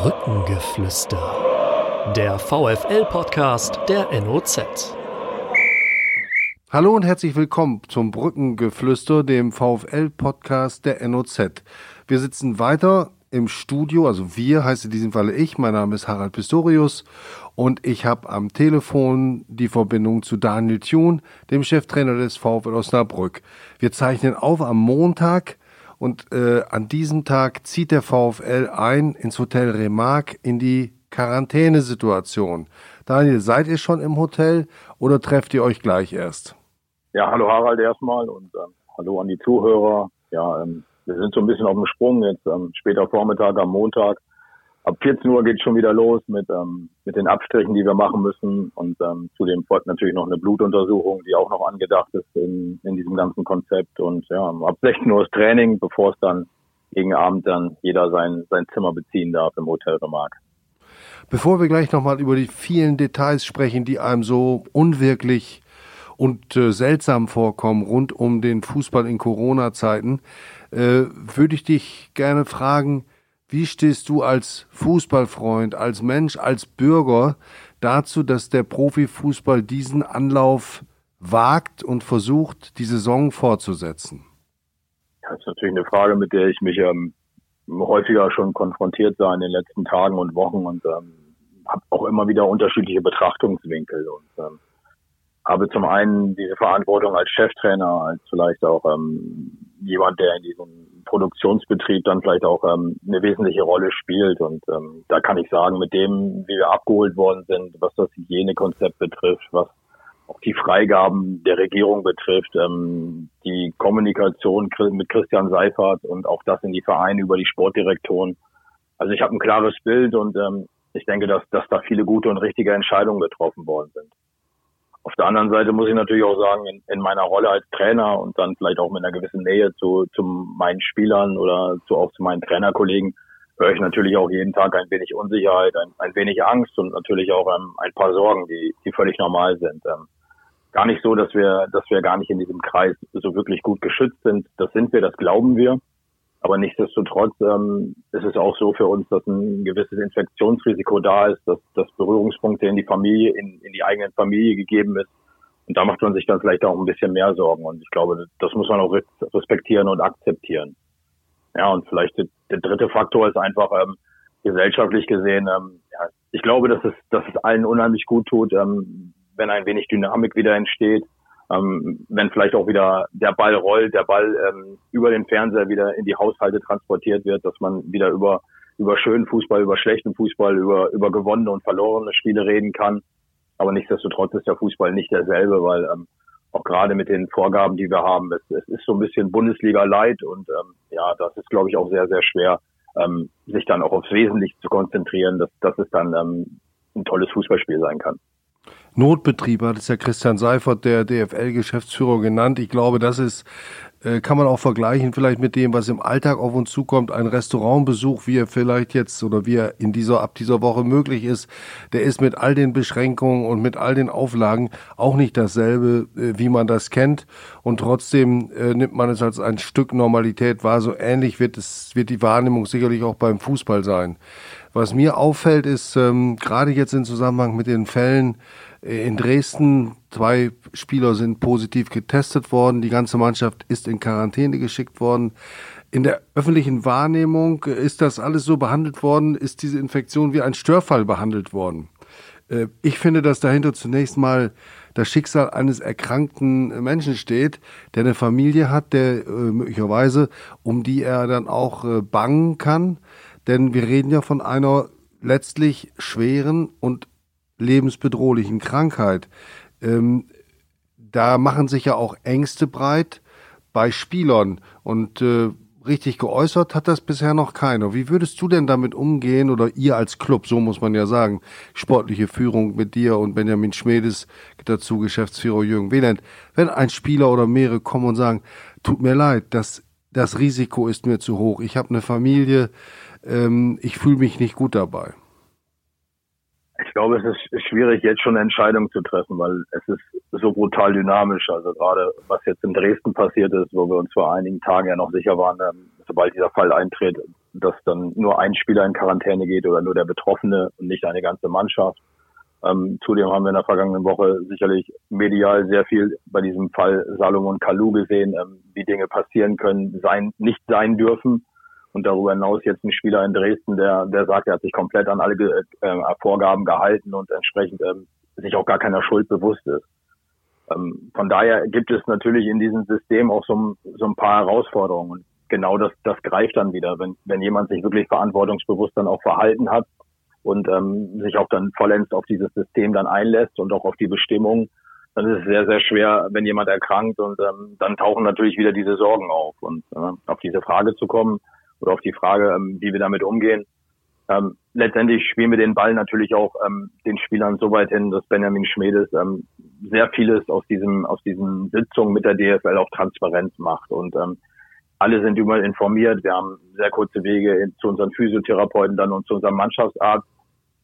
Brückengeflüster. Der VFL-Podcast der NOZ. Hallo und herzlich willkommen zum Brückengeflüster, dem VfL-Podcast der NOZ. Wir sitzen weiter im Studio, also wir heißt in diesem Falle ich, mein Name ist Harald Pistorius und ich habe am Telefon die Verbindung zu Daniel Thun, dem Cheftrainer des VfL Osnabrück. Wir zeichnen auf am Montag, und äh, an diesem Tag zieht der VfL ein ins Hotel Remarque in die Quarantänesituation. Daniel, seid ihr schon im Hotel oder trefft ihr euch gleich erst? Ja, hallo Harald erstmal und ähm, hallo an die Zuhörer. Ja, ähm, wir sind so ein bisschen auf dem Sprung jetzt ähm, später Vormittag am Montag ab 14 Uhr geht schon wieder los mit, ähm, mit den Abstrichen, die wir machen müssen. Und ähm, zudem folgt natürlich noch eine Blutuntersuchung, die auch noch angedacht ist in, in diesem ganzen Konzept. Und ja, ab 16 Uhr ist Training, bevor es dann gegen Abend dann jeder sein, sein Zimmer beziehen darf im Hotel Remark. Bevor wir gleich nochmal über die vielen Details sprechen, die einem so unwirklich und äh, seltsam vorkommen rund um den Fußball in Corona-Zeiten, äh, würde ich dich gerne fragen, wie stehst du als Fußballfreund, als Mensch, als Bürger dazu, dass der Profifußball diesen Anlauf wagt und versucht, die Saison fortzusetzen? Das ist natürlich eine Frage, mit der ich mich ähm, häufiger schon konfrontiert sah in den letzten Tagen und Wochen und ähm, habe auch immer wieder unterschiedliche Betrachtungswinkel und ähm, habe zum einen diese Verantwortung als Cheftrainer, als vielleicht auch ähm, jemand, der in diesem Produktionsbetrieb dann vielleicht auch ähm, eine wesentliche Rolle spielt. Und ähm, da kann ich sagen, mit dem, wie wir abgeholt worden sind, was das Hygienekonzept betrifft, was auch die Freigaben der Regierung betrifft, ähm, die Kommunikation mit Christian Seifert und auch das in die Vereine über die Sportdirektoren. Also ich habe ein klares Bild und ähm, ich denke, dass, dass da viele gute und richtige Entscheidungen getroffen worden sind. Auf der anderen Seite muss ich natürlich auch sagen, in, in, meiner Rolle als Trainer und dann vielleicht auch mit einer gewissen Nähe zu, zu meinen Spielern oder zu, auch zu meinen Trainerkollegen, höre ich natürlich auch jeden Tag ein wenig Unsicherheit, ein, ein wenig Angst und natürlich auch ähm, ein paar Sorgen, die, die völlig normal sind. Ähm, gar nicht so, dass wir, dass wir gar nicht in diesem Kreis so wirklich gut geschützt sind. Das sind wir, das glauben wir. Aber nichtsdestotrotz ähm, ist es auch so für uns, dass ein gewisses Infektionsrisiko da ist, dass, dass Berührungspunkte in die Familie, in, in die eigene Familie gegeben ist. Und da macht man sich dann vielleicht auch ein bisschen mehr Sorgen. Und ich glaube, das muss man auch respektieren und akzeptieren. Ja, und vielleicht der, der dritte Faktor ist einfach ähm, gesellschaftlich gesehen, ähm, ja, ich glaube, dass es, dass es allen unheimlich gut tut, ähm, wenn ein wenig Dynamik wieder entsteht ähm, wenn vielleicht auch wieder der Ball rollt, der Ball ähm, über den Fernseher wieder in die Haushalte transportiert wird, dass man wieder über über schönen Fußball, über schlechten Fußball, über über gewonnene und verlorene Spiele reden kann. Aber nichtsdestotrotz ist der Fußball nicht derselbe, weil ähm, auch gerade mit den Vorgaben, die wir haben, es, es ist so ein bisschen Bundesliga-Light und ähm, ja, das ist, glaube ich, auch sehr, sehr schwer, ähm, sich dann auch aufs Wesentliche zu konzentrieren, dass, dass es dann ähm, ein tolles Fußballspiel sein kann. Notbetriebe hat es ja Christian Seifert, der DFL-Geschäftsführer, genannt. Ich glaube, das ist, äh, kann man auch vergleichen vielleicht mit dem, was im Alltag auf uns zukommt. Ein Restaurantbesuch, wie er vielleicht jetzt oder wie er in dieser, ab dieser Woche möglich ist, der ist mit all den Beschränkungen und mit all den Auflagen auch nicht dasselbe, äh, wie man das kennt. Und trotzdem äh, nimmt man es als ein Stück Normalität wahr. So ähnlich wird es, wird die Wahrnehmung sicherlich auch beim Fußball sein. Was mir auffällt, ist ähm, gerade jetzt im Zusammenhang mit den Fällen, in Dresden. Zwei Spieler sind positiv getestet worden. Die ganze Mannschaft ist in Quarantäne geschickt worden. In der öffentlichen Wahrnehmung ist das alles so behandelt worden, ist diese Infektion wie ein Störfall behandelt worden. Äh, ich finde, dass dahinter zunächst mal das Schicksal eines erkrankten Menschen steht, der eine Familie hat, der äh, möglicherweise, um die er dann auch äh, bangen kann. Denn wir reden ja von einer letztlich schweren und lebensbedrohlichen Krankheit. Ähm, da machen sich ja auch Ängste breit bei Spielern und äh, richtig geäußert hat das bisher noch keiner. Wie würdest du denn damit umgehen oder ihr als Club, so muss man ja sagen, sportliche Führung mit dir und Benjamin Schmedes, dazu Geschäftsführer Jürgen Wieland, wenn ein Spieler oder mehrere kommen und sagen, tut mir leid, das, das Risiko ist mir zu hoch, ich habe eine Familie, ähm, ich fühle mich nicht gut dabei. Ich glaube, es ist schwierig, jetzt schon eine Entscheidung zu treffen, weil es ist so brutal dynamisch. Also gerade was jetzt in Dresden passiert ist, wo wir uns vor einigen Tagen ja noch sicher waren, ähm, sobald dieser Fall eintritt, dass dann nur ein Spieler in Quarantäne geht oder nur der Betroffene und nicht eine ganze Mannschaft. Ähm, zudem haben wir in der vergangenen Woche sicherlich medial sehr viel bei diesem Fall Salomon Kalou gesehen, ähm, wie Dinge passieren können, sein, nicht sein dürfen. Und darüber hinaus jetzt ein Spieler in Dresden, der, der sagt, er hat sich komplett an alle äh, Vorgaben gehalten und entsprechend ähm, sich auch gar keiner Schuld bewusst ist. Ähm, von daher gibt es natürlich in diesem System auch so, so ein paar Herausforderungen. Und genau das, das greift dann wieder, wenn, wenn jemand sich wirklich verantwortungsbewusst dann auch verhalten hat und ähm, sich auch dann vollends auf dieses System dann einlässt und auch auf die Bestimmung, dann ist es sehr, sehr schwer, wenn jemand erkrankt und ähm, dann tauchen natürlich wieder diese Sorgen auf. Und äh, auf diese Frage zu kommen oder auf die Frage, ähm, wie wir damit umgehen, ähm, letztendlich spielen wir den Ball natürlich auch ähm, den Spielern so weit hin, dass Benjamin Schmedes ähm, sehr vieles aus diesem aus diesen Sitzungen mit der DFL auch Transparenz macht und ähm, alle sind überall informiert. Wir haben sehr kurze Wege zu unseren Physiotherapeuten dann und zu unserem Mannschaftsarzt.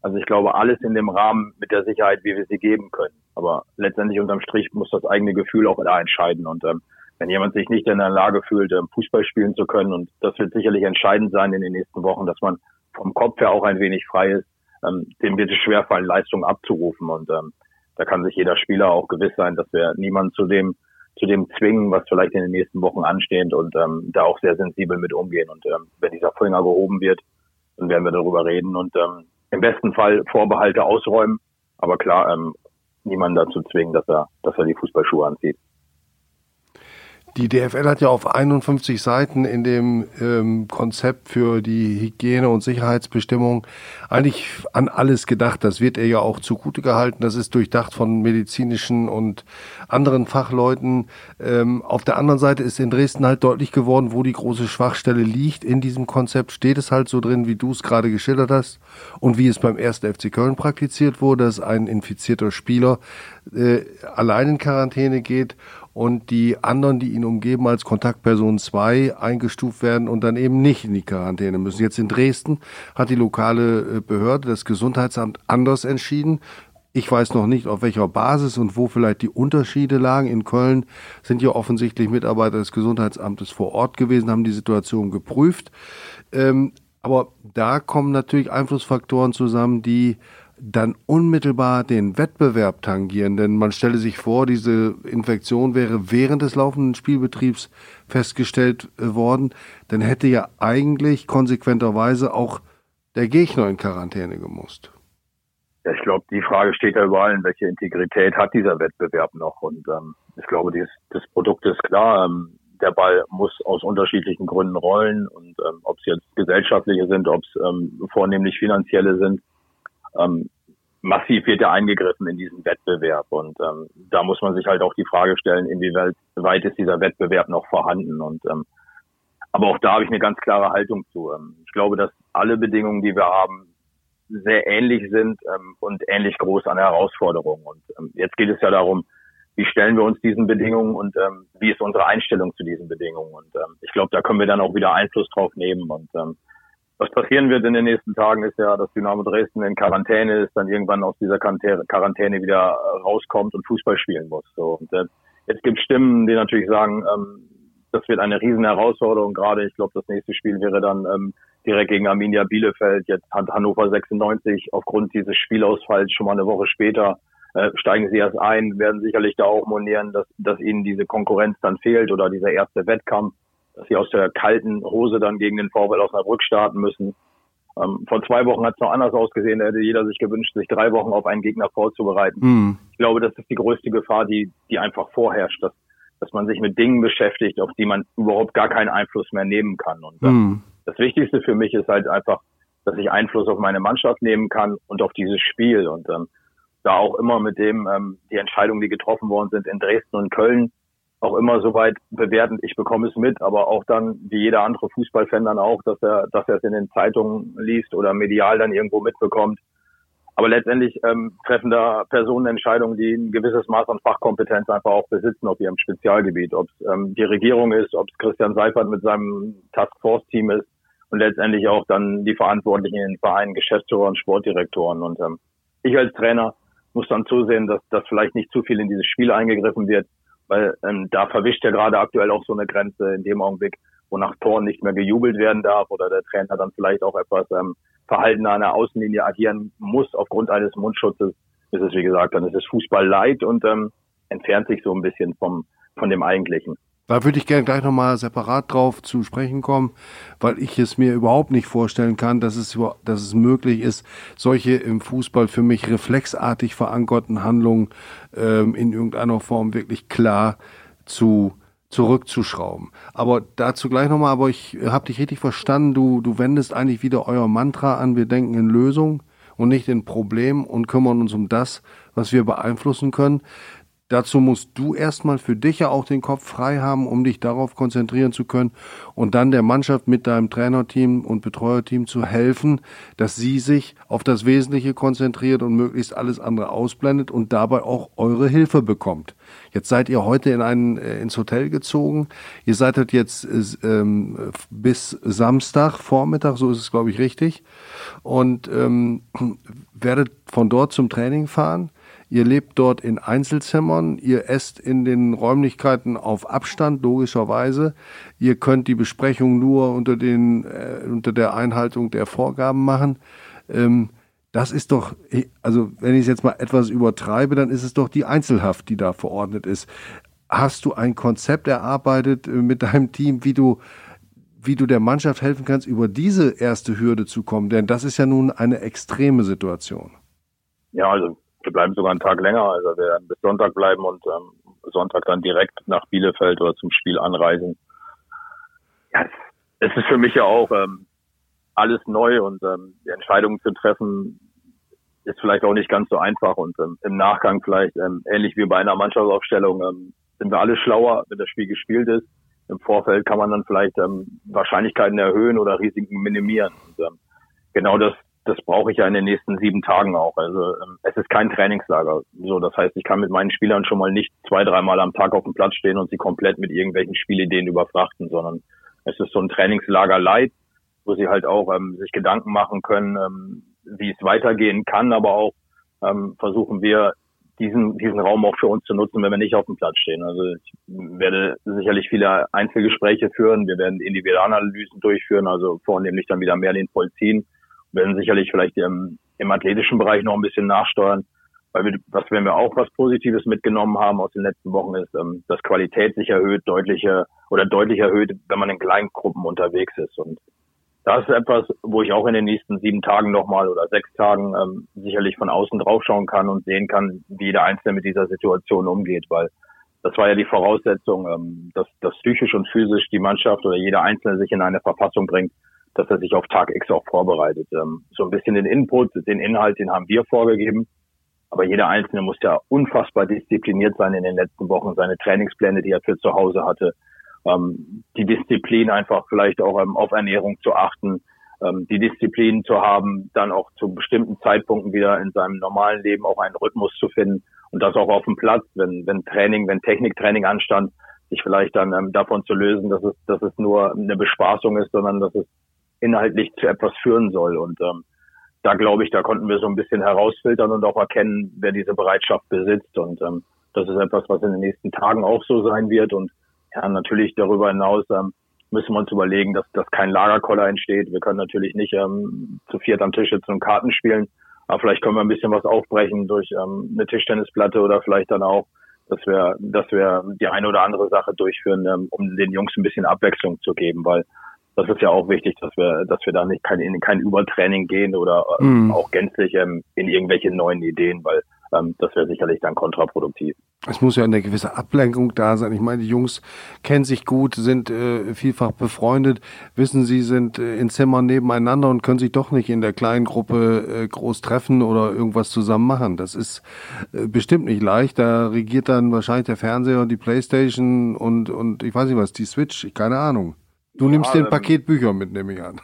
Also ich glaube, alles in dem Rahmen mit der Sicherheit, wie wir sie geben können. Aber letztendlich unterm Strich muss das eigene Gefühl auch da entscheiden. Und ähm, wenn jemand sich nicht in der Lage fühlt, ähm, Fußball spielen zu können, und das wird sicherlich entscheidend sein in den nächsten Wochen, dass man vom Kopf her auch ein wenig frei ist, ähm, dem wird es schwerfallen, Leistung abzurufen. Und ähm, da kann sich jeder Spieler auch gewiss sein, dass wir niemanden zu dem zu dem zwingen, was vielleicht in den nächsten Wochen ansteht und ähm, da auch sehr sensibel mit umgehen. Und ähm, wenn dieser Finger gehoben wird, dann werden wir darüber reden und ähm, im besten Fall Vorbehalte ausräumen. Aber klar, ähm, niemanden dazu zwingen, dass er, dass er die Fußballschuhe anzieht. Die DFL hat ja auf 51 Seiten in dem ähm, Konzept für die Hygiene- und Sicherheitsbestimmung eigentlich an alles gedacht. Das wird ihr ja auch zugute gehalten. Das ist durchdacht von medizinischen und anderen Fachleuten. Ähm, auf der anderen Seite ist in Dresden halt deutlich geworden, wo die große Schwachstelle liegt. In diesem Konzept steht es halt so drin, wie du es gerade geschildert hast und wie es beim ersten FC Köln praktiziert wurde, dass ein infizierter Spieler äh, allein in Quarantäne geht und die anderen, die ihn umgeben, als Kontaktperson 2 eingestuft werden und dann eben nicht in die Quarantäne müssen. Jetzt in Dresden hat die lokale äh, Behörde, das Gesundheitsamt, anders entschieden. Ich weiß noch nicht, auf welcher Basis und wo vielleicht die Unterschiede lagen. In Köln sind ja offensichtlich Mitarbeiter des Gesundheitsamtes vor Ort gewesen, haben die Situation geprüft. Ähm, aber da kommen natürlich Einflussfaktoren zusammen, die dann unmittelbar den Wettbewerb tangieren. Denn man stelle sich vor, diese Infektion wäre während des laufenden Spielbetriebs festgestellt äh, worden, dann hätte ja eigentlich konsequenterweise auch der Gegner in Quarantäne gemusst. Ja, ich glaube, die Frage steht da überall, welche Integrität hat dieser Wettbewerb noch? Und ähm, ich glaube, dieses, das Produkt ist klar. Ähm, der Ball muss aus unterschiedlichen Gründen rollen und ähm, ob es jetzt gesellschaftliche sind, ob es ähm, vornehmlich finanzielle sind ähm, massiv wird ja eingegriffen in diesen Wettbewerb. Und ähm, da muss man sich halt auch die Frage stellen, inwieweit weit ist dieser Wettbewerb noch vorhanden. Und ähm, aber auch da habe ich eine ganz klare Haltung zu. Ähm, ich glaube, dass alle Bedingungen, die wir haben, sehr ähnlich sind ähm, und ähnlich groß an Herausforderungen. Und ähm, jetzt geht es ja darum, wie stellen wir uns diesen Bedingungen und ähm, wie ist unsere Einstellung zu diesen Bedingungen. Und ähm, ich glaube, da können wir dann auch wieder Einfluss drauf nehmen. Und ähm, was passieren wird in den nächsten Tagen ist ja, dass Dynamo Dresden in Quarantäne ist, dann irgendwann aus dieser Quarantäne wieder rauskommt und Fußball spielen muss. So, und äh, jetzt gibt Stimmen, die natürlich sagen, ähm, das wird eine riesen Herausforderung. Gerade, ich glaube, das nächste Spiel wäre dann ähm, direkt gegen Arminia Bielefeld. Jetzt hat Hannover 96 aufgrund dieses Spielausfalls schon mal eine Woche später äh, steigen sie erst ein, werden sicherlich da auch monieren, dass, dass ihnen diese Konkurrenz dann fehlt oder dieser erste Wettkampf dass sie aus der kalten Hose dann gegen den VfL Osnabrück starten müssen. Ähm, vor zwei Wochen hat es noch anders ausgesehen. Da hätte jeder sich gewünscht, sich drei Wochen auf einen Gegner vorzubereiten. Mhm. Ich glaube, das ist die größte Gefahr, die, die einfach vorherrscht, dass, dass man sich mit Dingen beschäftigt, auf die man überhaupt gar keinen Einfluss mehr nehmen kann. Und mhm. das Wichtigste für mich ist halt einfach, dass ich Einfluss auf meine Mannschaft nehmen kann und auf dieses Spiel. Und ähm, da auch immer mit dem, ähm, die Entscheidungen, die getroffen worden sind in Dresden und Köln, auch immer so weit bewertend, ich bekomme es mit, aber auch dann, wie jeder andere Fußballfan dann auch, dass er, dass er es in den Zeitungen liest oder medial dann irgendwo mitbekommt. Aber letztendlich ähm, treffen da Personen Entscheidungen, die ein gewisses Maß an Fachkompetenz einfach auch besitzen auf ihrem Spezialgebiet. Ob es ähm, die Regierung ist, ob es Christian Seifert mit seinem Taskforce-Team ist und letztendlich auch dann die Verantwortlichen in den Vereinen, Geschäftsführer und Sportdirektoren. Und ähm, ich als Trainer muss dann zusehen, dass, dass vielleicht nicht zu viel in dieses Spiel eingegriffen wird, weil ähm, da verwischt ja gerade aktuell auch so eine Grenze in dem Augenblick, wo nach Toren nicht mehr gejubelt werden darf oder der Trainer dann vielleicht auch etwas ähm, verhaltener an der Außenlinie agieren muss aufgrund eines Mundschutzes, ist es wie gesagt, dann ist es Fußball leid und ähm, entfernt sich so ein bisschen vom von dem Eigentlichen. Da würde ich gerne gleich nochmal separat drauf zu sprechen kommen, weil ich es mir überhaupt nicht vorstellen kann, dass es, dass es möglich ist, solche im Fußball für mich reflexartig verankerten Handlungen ähm, in irgendeiner Form wirklich klar zu zurückzuschrauben. Aber dazu gleich nochmal, aber ich habe dich richtig verstanden, du, du wendest eigentlich wieder euer Mantra an, wir denken in Lösung und nicht in Problem und kümmern uns um das, was wir beeinflussen können. Dazu musst du erstmal für dich ja auch den Kopf frei haben, um dich darauf konzentrieren zu können und dann der Mannschaft mit deinem Trainerteam und Betreuerteam zu helfen, dass sie sich auf das Wesentliche konzentriert und möglichst alles andere ausblendet und dabei auch eure Hilfe bekommt. Jetzt seid ihr heute in ein, äh, ins Hotel gezogen. Ihr seid halt jetzt ähm, bis Samstag Vormittag, so ist es glaube ich richtig, und ähm, werdet von dort zum Training fahren. Ihr lebt dort in Einzelzimmern, ihr esst in den Räumlichkeiten auf Abstand, logischerweise. Ihr könnt die Besprechung nur unter, den, äh, unter der Einhaltung der Vorgaben machen. Ähm, das ist doch, also wenn ich es jetzt mal etwas übertreibe, dann ist es doch die Einzelhaft, die da verordnet ist. Hast du ein Konzept erarbeitet äh, mit deinem Team, wie du, wie du der Mannschaft helfen kannst, über diese erste Hürde zu kommen? Denn das ist ja nun eine extreme Situation. Ja, also wir bleiben sogar einen Tag länger. Also wir werden bis Sonntag bleiben und ähm, Sonntag dann direkt nach Bielefeld oder zum Spiel anreisen. Ja, es ist für mich ja auch ähm, alles neu und ähm, die Entscheidungen zu treffen ist vielleicht auch nicht ganz so einfach und ähm, im Nachgang vielleicht ähm, ähnlich wie bei einer Mannschaftsaufstellung ähm, sind wir alle schlauer, wenn das Spiel gespielt ist. Im Vorfeld kann man dann vielleicht ähm, Wahrscheinlichkeiten erhöhen oder Risiken minimieren. Und, ähm, genau das das brauche ich ja in den nächsten sieben Tagen auch. Also ähm, es ist kein Trainingslager. So, das heißt, ich kann mit meinen Spielern schon mal nicht zwei, dreimal am Tag auf dem Platz stehen und sie komplett mit irgendwelchen Spielideen überfrachten, sondern es ist so ein Trainingslager light, wo sie halt auch ähm, sich Gedanken machen können, ähm, wie es weitergehen kann, aber auch ähm, versuchen wir diesen, diesen Raum auch für uns zu nutzen, wenn wir nicht auf dem Platz stehen. Also ich werde sicherlich viele Einzelgespräche führen, wir werden Individualanalysen durchführen, also vornehmlich dann wieder mehr den vollziehen werden sicherlich vielleicht im, im athletischen Bereich noch ein bisschen nachsteuern. Weil wir, was wenn wir auch was Positives mitgenommen haben aus den letzten Wochen ist, ähm, dass Qualität sich erhöht, deutliche oder deutlich erhöht, wenn man in kleinen Gruppen unterwegs ist. Und das ist etwas, wo ich auch in den nächsten sieben Tagen nochmal oder sechs Tagen ähm, sicherlich von außen draufschauen kann und sehen kann, wie jeder Einzelne mit dieser Situation umgeht, weil das war ja die Voraussetzung, ähm, dass, dass psychisch und physisch die Mannschaft oder jeder Einzelne sich in eine Verfassung bringt, dass er sich auf Tag X auch vorbereitet. Ähm, so ein bisschen den Input, den Inhalt, den haben wir vorgegeben. Aber jeder Einzelne muss ja unfassbar diszipliniert sein in den letzten Wochen, seine Trainingspläne, die er für zu Hause hatte, ähm, die Disziplin einfach vielleicht auch ähm, auf Ernährung zu achten, ähm, die Disziplin zu haben, dann auch zu bestimmten Zeitpunkten wieder in seinem normalen Leben auch einen Rhythmus zu finden und das auch auf dem Platz, wenn, wenn Training, wenn Techniktraining anstand, sich vielleicht dann ähm, davon zu lösen, dass es, dass es nur eine Bespaßung ist, sondern dass es inhaltlich zu etwas führen soll. Und ähm, da glaube ich, da konnten wir so ein bisschen herausfiltern und auch erkennen, wer diese Bereitschaft besitzt. Und ähm, das ist etwas, was in den nächsten Tagen auch so sein wird. Und ja, natürlich darüber hinaus ähm, müssen wir uns überlegen, dass, dass kein Lagerkoller entsteht. Wir können natürlich nicht ähm, zu viert am Tisch sitzen und Karten spielen. Aber vielleicht können wir ein bisschen was aufbrechen durch ähm, eine Tischtennisplatte oder vielleicht dann auch, dass wir, dass wir die eine oder andere Sache durchführen, ähm, um den Jungs ein bisschen Abwechslung zu geben, weil das ist ja auch wichtig, dass wir, dass wir da nicht kein, in kein Übertraining gehen oder ähm, mm. auch gänzlich ähm, in irgendwelche neuen Ideen, weil ähm, das wäre sicherlich dann kontraproduktiv. Es muss ja eine gewisse Ablenkung da sein. Ich meine, die Jungs kennen sich gut, sind äh, vielfach befreundet, wissen, sie sind äh, in Zimmern nebeneinander und können sich doch nicht in der kleinen Gruppe äh, groß treffen oder irgendwas zusammen machen. Das ist äh, bestimmt nicht leicht. Da regiert dann wahrscheinlich der Fernseher und die Playstation und, und ich weiß nicht was, die Switch, keine Ahnung. Du nimmst ja, den ähm, Paket Bücher mit, nehme ich an.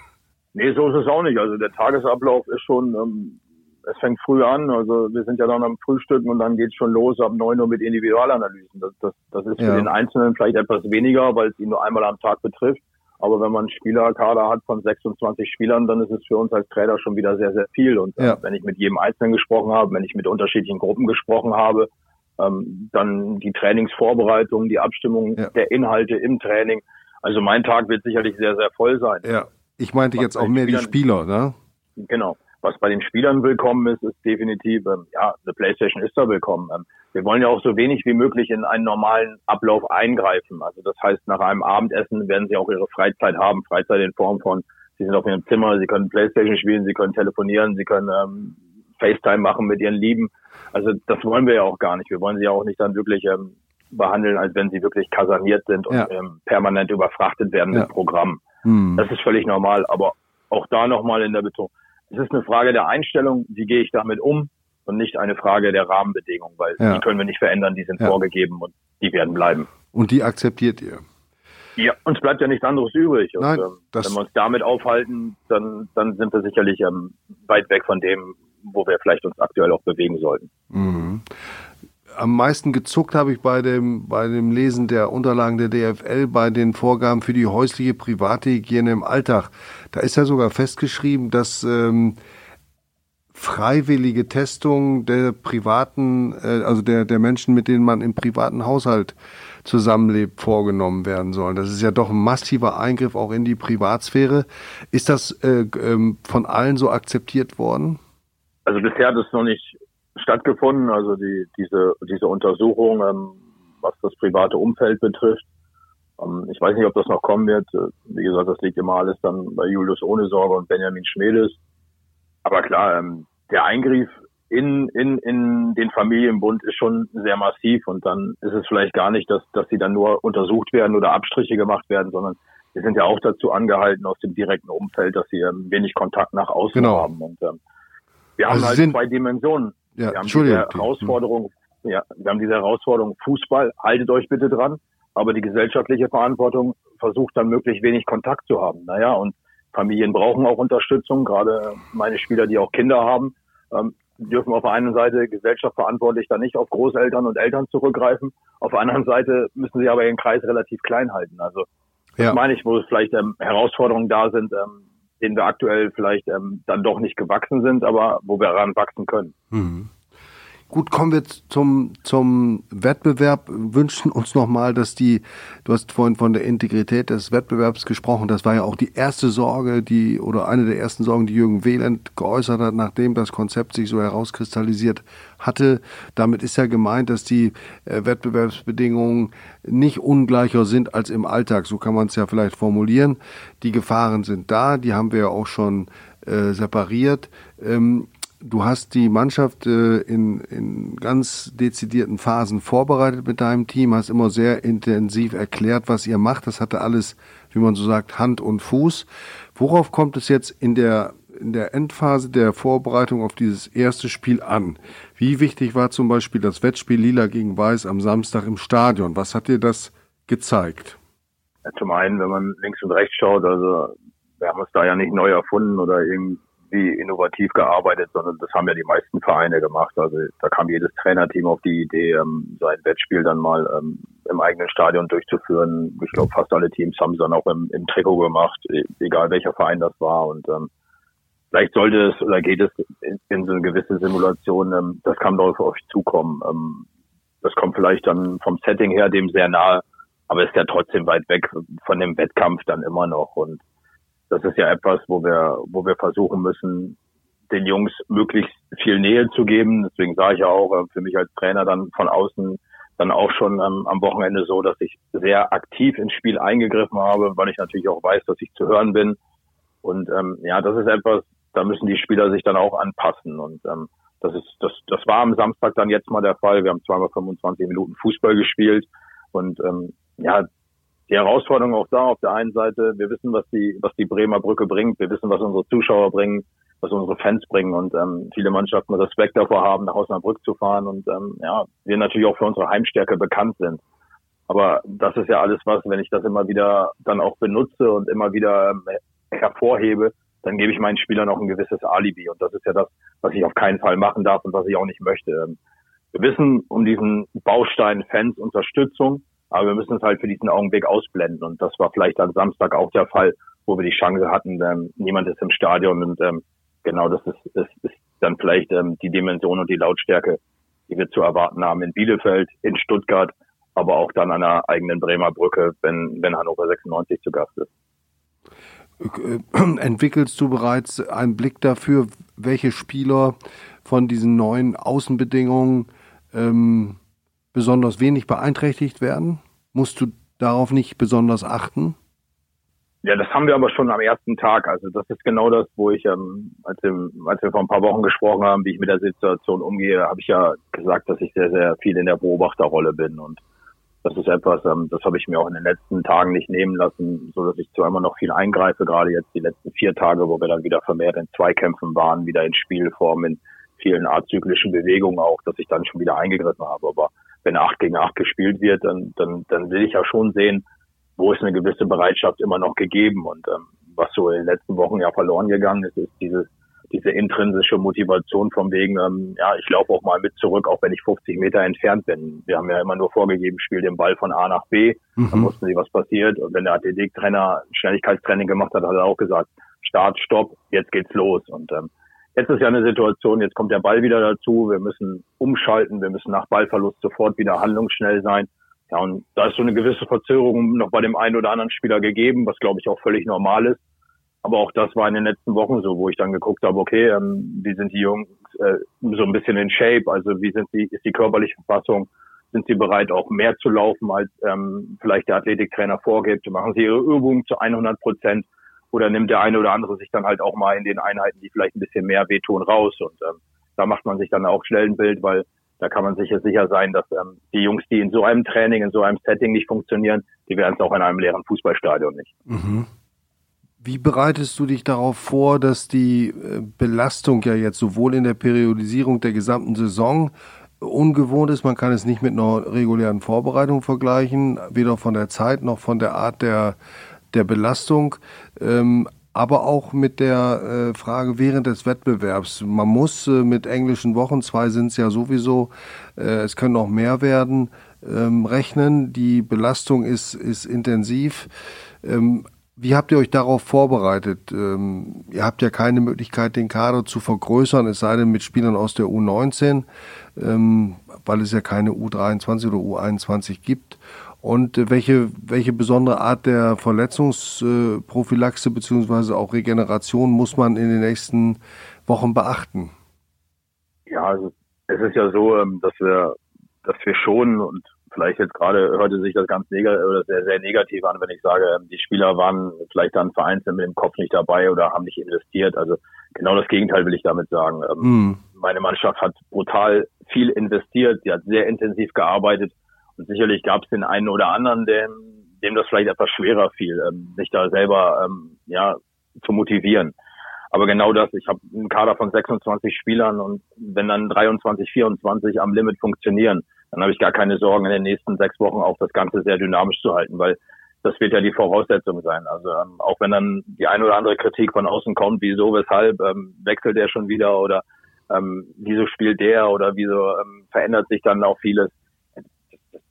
Nee, so ist es auch nicht. Also der Tagesablauf ist schon, ähm, es fängt früh an. Also wir sind ja dann am Frühstücken und dann geht's schon los ab neun Uhr mit Individualanalysen. Das, das, das ist ja. für den Einzelnen vielleicht etwas weniger, weil es ihn nur einmal am Tag betrifft. Aber wenn man einen Spielerkader hat von 26 Spielern, dann ist es für uns als Trainer schon wieder sehr, sehr viel. Und äh, ja. wenn ich mit jedem Einzelnen gesprochen habe, wenn ich mit unterschiedlichen Gruppen gesprochen habe, ähm, dann die Trainingsvorbereitung, die Abstimmung ja. der Inhalte im Training, Also mein Tag wird sicherlich sehr, sehr voll sein. Ja, ich meinte Was jetzt auch mehr Spielern, die Spieler, ne? Genau. Was bei den Spielern willkommen ist, ist definitiv, ähm, ja, eine Playstation ist da willkommen. Ähm, wir wollen ja auch so wenig wie möglich in einen normalen Ablauf eingreifen. Also das heißt, nach einem Abendessen werden sie auch ihre Freizeit haben. Freizeit in Form von, sie sind auf ihrem Zimmer, sie können Playstation spielen, sie können telefonieren, sie können ähm, FaceTime machen mit ihren Lieben. Also das wollen wir ja auch gar nicht. Wir wollen sie ja auch nicht dann wirklich ähm, behandeln, als wenn sie wirklich kaserniert sind und ja. ähm, permanent überfrachtet werden ja. mit Programmen. Hm. Das ist völlig normal. Aber auch da nochmal in der Betonung. Es ist eine Frage der Einstellung, wie gehe ich damit um und nicht eine Frage der Rahmenbedingungen, weil ja. die können wir nicht verändern, die sind vorgegeben und die werden bleiben. Und die akzeptiert ihr? Ja, uns bleibt ja nichts anderes übrig. Und, Nein, ähm, wenn wir uns damit aufhalten, dann, dann sind wir sicherlich ähm, weit weg von dem, wo wir vielleicht uns aktuell auch bewegen sollten. Mhm. Am meisten gezuckt habe ich bei dem, bei dem Lesen der Unterlagen der DFL bei den Vorgaben für die häusliche private Hygiene im Alltag. Da ist ja sogar festgeschrieben, dass ähm, freiwillige Testung der privaten, äh, also der, der Menschen, mit denen man im privaten Haushalt zusammenlebt, vorgenommen werden sollen. Das ist ja doch ein massiver Eingriff auch in die Privatsphäre. Ist das äh, ähm, von allen so akzeptiert worden? Also bisher hat es noch nicht stattgefunden, also die, diese, diese Untersuchung, ähm, was das private Umfeld betrifft. Ähm, ich weiß nicht, ob das noch kommen wird. Äh, wie gesagt, das liegt immer alles dann bei Julius Ohne Sorge und Benjamin Schmedes. Aber klar, ähm, der Eingriff in, in, in den Familienbund ist schon sehr massiv und dann ist es vielleicht gar nicht, dass, dass sie dann nur untersucht werden oder Abstriche gemacht werden, sondern wir sind ja auch dazu angehalten aus dem direkten Umfeld, dass sie ähm, wenig Kontakt nach außen genau. haben. Und ähm, wir haben also halt sind, zwei Dimensionen. Ja, wir haben diese Herausforderung, ja, wir haben diese Herausforderung Fußball, haltet euch bitte dran, aber die gesellschaftliche Verantwortung versucht dann möglichst wenig Kontakt zu haben. Naja, und Familien brauchen auch Unterstützung, gerade meine Spieler, die auch Kinder haben, ähm, dürfen auf der einen Seite gesellschaftsverantwortlich dann nicht auf Großeltern und Eltern zurückgreifen, auf der anderen Seite müssen sie aber ihren Kreis relativ klein halten. Also das ja. meine ich, wo es vielleicht ähm, Herausforderungen da sind, ähm, denen wir aktuell vielleicht ähm, dann doch nicht gewachsen sind, aber wo wir ranwachsen können. Mhm. Gut, kommen wir zum, zum Wettbewerb. Wünschen uns nochmal, dass die, du hast vorhin von der Integrität des Wettbewerbs gesprochen. Das war ja auch die erste Sorge, die, oder eine der ersten Sorgen, die Jürgen Wehland geäußert hat, nachdem das Konzept sich so herauskristallisiert hatte. Damit ist ja gemeint, dass die äh, Wettbewerbsbedingungen nicht ungleicher sind als im Alltag. So kann man es ja vielleicht formulieren. Die Gefahren sind da, die haben wir ja auch schon äh, separiert. Ähm, Du hast die Mannschaft äh, in, in ganz dezidierten Phasen vorbereitet mit deinem Team, hast immer sehr intensiv erklärt, was ihr macht. Das hatte alles, wie man so sagt, Hand und Fuß. Worauf kommt es jetzt in der, in der Endphase der Vorbereitung auf dieses erste Spiel an? Wie wichtig war zum Beispiel das Wettspiel Lila gegen Weiß am Samstag im Stadion? Was hat dir das gezeigt? Ja, zum einen, wenn man links und rechts schaut, also wir haben uns da ja nicht neu erfunden oder irgendwie wie innovativ gearbeitet, sondern das haben ja die meisten Vereine gemacht. Also da kam jedes Trainerteam auf die Idee, ähm, sein Wettspiel dann mal ähm, im eigenen Stadion durchzuführen. Ich glaube, fast alle Teams haben es dann auch im, im Trikot gemacht, e-, egal welcher Verein das war. Und ähm, vielleicht sollte es oder geht es in, in so eine gewisse Simulation, ähm, das kann doch auf euch zukommen. Ähm, das kommt vielleicht dann vom Setting her dem sehr nahe, aber ist ja trotzdem weit weg von dem Wettkampf dann immer noch. Und das ist ja etwas, wo wir, wo wir versuchen müssen, den Jungs möglichst viel Nähe zu geben. Deswegen sage ich ja auch äh, für mich als Trainer dann von außen dann auch schon ähm, am Wochenende so, dass ich sehr aktiv ins Spiel eingegriffen habe, weil ich natürlich auch weiß, dass ich zu hören bin. Und ähm, ja, das ist etwas, da müssen die Spieler sich dann auch anpassen. Und ähm, das ist, das, das war am Samstag dann jetzt mal der Fall. Wir haben zweimal 25 Minuten Fußball gespielt und ähm, ja, die Herausforderung auch da auf der einen Seite, wir wissen, was die, was die Bremer Brücke bringt, wir wissen, was unsere Zuschauer bringen, was unsere Fans bringen und ähm, viele Mannschaften Respekt davor haben, nach Osnabrück zu fahren und ähm, ja, wir natürlich auch für unsere Heimstärke bekannt sind. Aber das ist ja alles was, wenn ich das immer wieder dann auch benutze und immer wieder ähm, hervorhebe, dann gebe ich meinen Spielern auch ein gewisses Alibi. Und das ist ja das, was ich auf keinen Fall machen darf und was ich auch nicht möchte. Ähm, wir wissen um diesen Baustein Fans Unterstützung. Aber wir müssen es halt für diesen Augenblick ausblenden. Und das war vielleicht am Samstag auch der Fall, wo wir die Chance hatten, ähm, niemand ist im Stadion und ähm, genau das ist, ist, ist dann vielleicht ähm, die Dimension und die Lautstärke, die wir zu erwarten haben in Bielefeld, in Stuttgart aber auch dann an der eigenen Bremer Brücke, wenn, wenn Hannover 96 zu Gast ist. Äh, entwickelst du bereits einen Blick dafür, welche Spieler von diesen neuen Außenbedingungen ähm, besonders wenig beeinträchtigt werden? Musst du darauf nicht besonders achten? Ja, das haben wir aber schon am ersten Tag. Also das ist genau das, wo ich, ähm, als, wir, als wir vor ein paar Wochen gesprochen haben, wie ich mit der Situation umgehe, habe ich ja gesagt, dass ich sehr, sehr viel in der Beobachterrolle bin. Und das ist etwas, ähm, das habe ich mir auch in den letzten Tagen nicht nehmen lassen, so dass ich zwar immer noch viel eingreife, gerade jetzt die letzten vier Tage, wo wir dann wieder vermehrt in Zweikämpfen waren, wieder in Spielform, in vielen azyklischen Bewegungen auch, dass ich dann schon wieder eingegriffen habe. Aber wenn acht gegen acht gespielt wird, dann, dann, dann will ich ja schon sehen, wo ist eine gewisse Bereitschaft immer noch gegeben. Und ähm, was so in den letzten Wochen ja verloren gegangen ist, ist dieses diese intrinsische Motivation von wegen, ähm, ja, ich laufe auch mal mit zurück, auch wenn ich 50 Meter entfernt bin. Wir haben ja immer nur vorgegeben, spiel den Ball von A nach B, mhm. dann wussten sie, was passiert. Und wenn der Athletiktrainer Schnelligkeitstraining gemacht hat, hat er auch gesagt, Start, Stopp, jetzt geht's los. Und ähm, jetzt ist ja eine Situation, jetzt kommt der Ball wieder dazu, wir müssen umschalten, wir müssen nach Ballverlust sofort wieder handlungsschnell sein. Ja, und da ist so eine gewisse Verzögerung noch bei dem einen oder anderen Spieler gegeben, was glaube ich auch völlig normal ist. Aber auch das war in den letzten Wochen so, wo ich dann geguckt habe, okay, ähm, wie sind die Jungs äh, so ein bisschen in Shape, also wie sind die, ist die körperliche Verfassung, sind sie bereit auch mehr zu laufen, als ähm, vielleicht der Athletiktrainer vorgibt, machen sie ihre Übungen zu 100 Prozent oder nimmt der eine oder andere sich dann halt auch mal in den Einheiten, die vielleicht ein bisschen mehr wehtun, raus und ähm, da macht man sich dann auch schnell ein Bild, weil da kann man sicher sicher sein, dass ähm, die Jungs, die in so einem Training, in so einem Setting nicht funktionieren, die werden es auch in einem leeren Fußballstadion nicht. Mhm. Wie bereitest du dich darauf vor, dass die äh, Belastung ja jetzt sowohl in der Periodisierung der gesamten Saison ungewohnt ist? Man kann es nicht mit einer regulären Vorbereitung vergleichen, weder von der Zeit noch von der Art der, der Belastung. Ähm, aber auch mit der äh, Frage während des Wettbewerbs. Man muss äh, mit englischen Wochen, zwei sind es ja sowieso, äh, es können noch mehr werden, ähm, rechnen. Die Belastung ist, ist intensiv. Ähm, wie habt ihr euch darauf vorbereitet? Ähm, ihr habt ja keine Möglichkeit, den Kader zu vergrößern, es sei denn mit Spielern aus der U19, ähm, weil es ja keine U23 oder U21 gibt. Und äh, welche, welche besondere Art der Verletzungsprophylaxe beziehungsweise auch Regeneration muss man in den nächsten Wochen beachten? Ja, also es ist ja so, ähm, dass wir, dass wir schon und vielleicht jetzt gerade hörte sich das ganz negativ oder sehr, sehr negativ an, wenn ich sage, ähm, die Spieler waren vielleicht dann vereinzelt mit dem Kopf nicht dabei oder haben nicht investiert. Also genau das Gegenteil will ich damit sagen. Mm. Meine Mannschaft hat brutal viel investiert, sie hat sehr intensiv gearbeitet und sicherlich gab es den einen oder anderen, dem, dem das vielleicht etwas schwerer fiel, ähm, sich da selber ja zu motivieren. Aber genau das, ich habe einen Kader von 26 Spielern und wenn dann 23, 24 am Limit funktionieren, dann habe ich gar keine Sorgen, in den nächsten sechs Wochen auch das Ganze sehr dynamisch zu halten, weil das wird ja die Voraussetzung sein. Also ähm, auch wenn dann die ein oder andere Kritik von außen kommt, wieso, weshalb ähm, wechselt er schon wieder oder ähm, wieso spielt der oder wieso ähm, verändert sich dann auch vieles,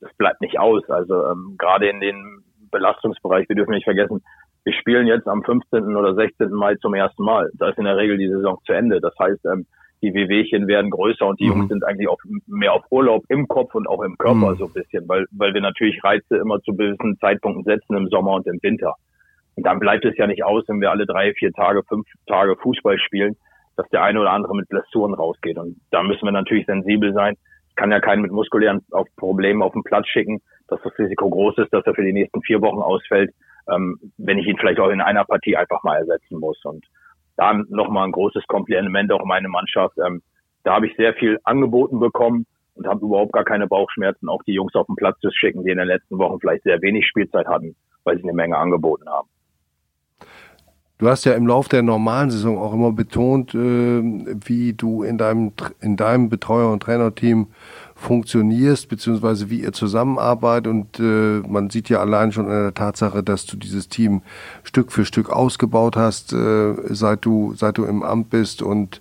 das, bleibt nicht aus. Also ähm, gerade in den Belastungsbereich, wir dürfen nicht vergessen, wir spielen jetzt am 15. oder 16. Mai zum ersten Mal. Da ist in der Regel die Saison zu Ende. Das heißt, ähm, die Wehwehchen werden größer und die mhm. Jungs sind eigentlich auch mehr auf Urlaub im Kopf und auch im Körper mhm. so ein bisschen, weil, weil wir natürlich Reize immer zu gewissen Zeitpunkten setzen im Sommer und im Winter. Und dann bleibt es ja nicht aus, wenn wir alle drei, vier Tage, fünf Tage Fußball spielen, dass der eine oder andere mit Blessuren rausgeht. Und da müssen wir natürlich sensibel sein. Ich kann ja keinen mit muskulären auf Problemen auf den Platz schicken, dass das Risiko groß ist, dass er für die nächsten vier Wochen ausfällt, ähm, wenn ich ihn vielleicht auch in einer Partie einfach mal ersetzen muss. Und da nochmal ein großes Kompliment auch meine Mannschaft. Ähm, da habe ich sehr viel angeboten bekommen und habe überhaupt gar keine Bauchschmerzen, auch die Jungs auf den Platz zu schicken, die in den letzten Wochen vielleicht sehr wenig Spielzeit hatten, weil sie eine Menge angeboten haben. Du hast ja im Laufe der normalen Saison auch immer betont, äh, wie du in deinem, in deinem Betreuer- und Trainerteam funktionierst, beziehungsweise wie ihr zusammenarbeitet. Und äh, man sieht ja allein schon an der Tatsache, dass du dieses Team Stück für Stück ausgebaut hast, äh, seit du, seit du im Amt bist und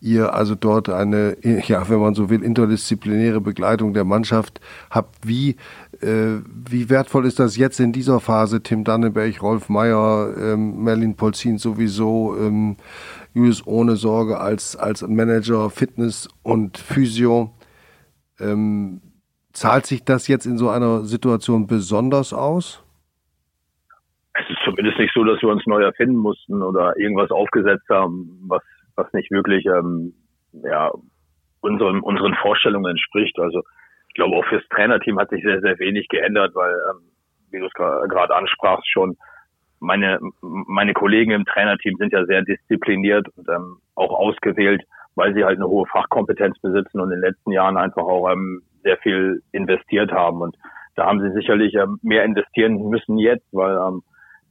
ihr also dort eine, ja, wenn man so will, interdisziplinäre Begleitung der Mannschaft habt. Wie, wie wertvoll ist das jetzt in dieser Phase? Tim Dannenberg, Rolf Meyer, ähm, Merlin Polzin sowieso, ähm, Julius ohne Sorge als, als Manager Fitness und Physio. Ähm, Zahlt sich das jetzt in so einer Situation besonders aus? Es ist zumindest nicht so, dass wir uns neu erfinden mussten oder irgendwas aufgesetzt haben, was, was nicht wirklich ähm, ja, unseren, unseren Vorstellungen entspricht. Also ich glaube, auch fürs Trainerteam hat sich sehr, sehr wenig geändert, weil, ähm, wie du es gerade ansprachst, schon meine, meine Kollegen im Trainerteam sind ja sehr diszipliniert und ähm, auch ausgewählt, weil sie halt eine hohe Fachkompetenz besitzen und in den letzten Jahren einfach auch ähm, sehr viel investiert haben. Und da haben sie sicherlich ähm, mehr investieren müssen jetzt, weil ähm,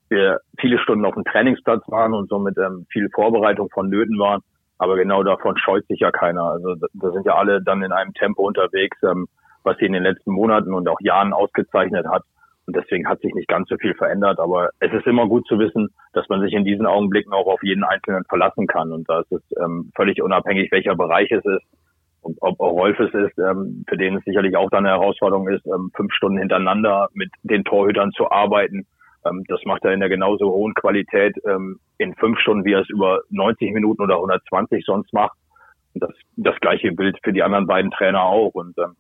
wir viele Stunden auf dem Trainingsplatz waren und somit ähm, viel Vorbereitung von Nöten waren. Aber genau davon scheut sich ja keiner. Also da sind ja alle dann in einem Tempo unterwegs, ähm, was sie in den letzten Monaten und auch Jahren ausgezeichnet hat. Und deswegen hat sich nicht ganz so viel verändert. Aber es ist immer gut zu wissen, dass man sich in diesen Augenblicken auch auf jeden Einzelnen verlassen kann. Und da ist es ähm, völlig unabhängig, welcher Bereich es ist. Und ob auch Rolf es ist, ähm, für den es sicherlich auch dann eine Herausforderung ist, ähm, fünf Stunden hintereinander mit den Torhütern zu arbeiten. Ähm, das macht er in der genauso hohen Qualität ähm, in fünf Stunden, wie er es über 90 Minuten oder 120 sonst macht. Und das, das gleiche Bild für die anderen beiden Trainer auch. Und ähm,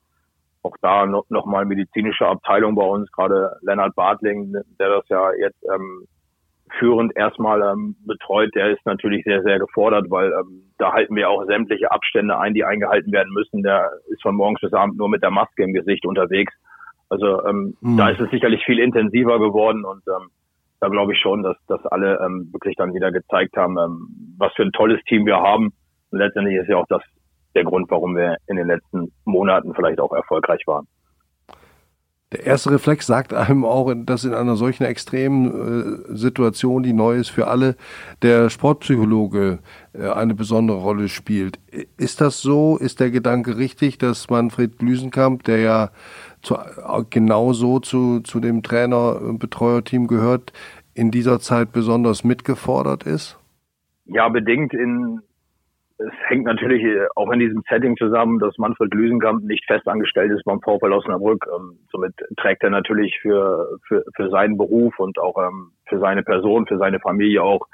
auch da noch, noch mal medizinische Abteilung bei uns, gerade Lennart Bartling, der das ja jetzt ähm, führend erstmal ähm, betreut, der ist natürlich sehr, sehr gefordert, weil ähm, da halten wir auch sämtliche Abstände ein, die eingehalten werden müssen. Der ist von morgens bis abends nur mit der Maske im Gesicht unterwegs. Also ähm, mhm. da ist es sicherlich viel intensiver geworden und ähm, da glaube ich schon, dass, dass alle ähm, wirklich dann wieder gezeigt haben, ähm, was für ein tolles Team wir haben. Und letztendlich ist ja auch das der Grund, warum wir in den letzten Monaten vielleicht auch erfolgreich waren. Der erste Reflex sagt einem auch, dass in einer solchen extremen äh, Situation, die neu ist für alle, der Sportpsychologe äh, eine besondere Rolle spielt. Ist das so? Ist der Gedanke richtig, dass Manfred Glüsenkamp, der ja zu, genauso zu, zu dem Trainer-Betreuerteam gehört, in dieser Zeit besonders mitgefordert ist? Ja, bedingt in es hängt natürlich äh, auch in diesem Setting zusammen, dass Manfred Lüsenkamp nicht fest angestellt ist beim VfL Osnabrück. Ähm, somit trägt er natürlich für, für, für seinen Beruf und auch ähm, für seine Person, für seine Familie auch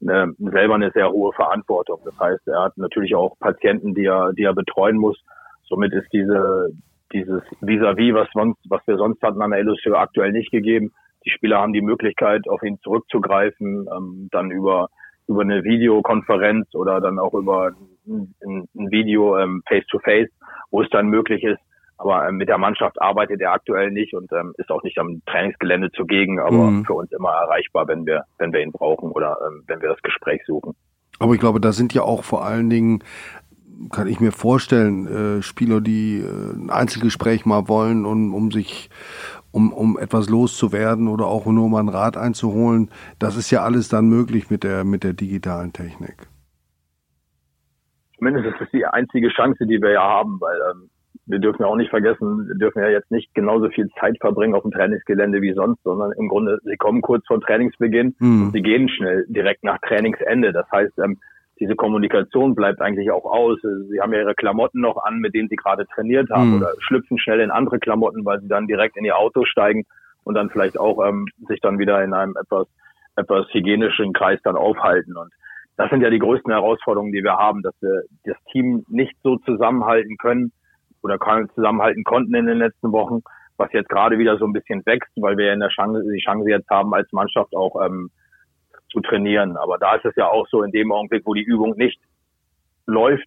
eine, selber eine sehr hohe Verantwortung. Das heißt, er hat natürlich auch Patienten, die er, die er betreuen muss. Somit ist diese, dieses Vis-à-vis, -vis, was, was wir sonst hatten an der LSU aktuell nicht gegeben. Die Spieler haben die Möglichkeit, auf ihn zurückzugreifen, ähm, dann über über eine Videokonferenz oder dann auch über ein, ein Video ähm, face-to-face, wo es dann möglich ist. Aber ähm, mit der Mannschaft arbeitet er aktuell nicht und ähm, ist auch nicht am Trainingsgelände zugegen, aber mhm. für uns immer erreichbar, wenn wir, wenn wir ihn brauchen oder ähm, wenn wir das Gespräch suchen. Aber ich glaube, da sind ja auch vor allen Dingen kann ich mir vorstellen, äh, Spieler, die äh, ein Einzelgespräch mal wollen, um, um sich um, um etwas loszuwerden oder auch nur mal ein Rad einzuholen. Das ist ja alles dann möglich mit der, mit der digitalen Technik. Zumindest ist es die einzige Chance, die wir ja haben, weil ähm, wir dürfen ja auch nicht vergessen, wir dürfen ja jetzt nicht genauso viel Zeit verbringen auf dem Trainingsgelände wie sonst, sondern im Grunde, sie kommen kurz vor Trainingsbeginn mhm. und sie gehen schnell direkt nach Trainingsende. Das heißt, ähm, diese Kommunikation bleibt eigentlich auch aus. Sie haben ja ihre Klamotten noch an, mit denen sie gerade trainiert haben mhm. oder schlüpfen schnell in andere Klamotten, weil sie dann direkt in ihr Auto steigen und dann vielleicht auch ähm, sich dann wieder in einem etwas, etwas hygienischen Kreis dann aufhalten. Und das sind ja die größten Herausforderungen, die wir haben, dass wir das Team nicht so zusammenhalten können oder zusammenhalten konnten in den letzten Wochen, was jetzt gerade wieder so ein bisschen wächst, weil wir ja in der Chance, die Chance jetzt haben, als Mannschaft auch ähm, zu trainieren. Aber da ist es ja auch so, in dem Augenblick, wo die Übung nicht läuft,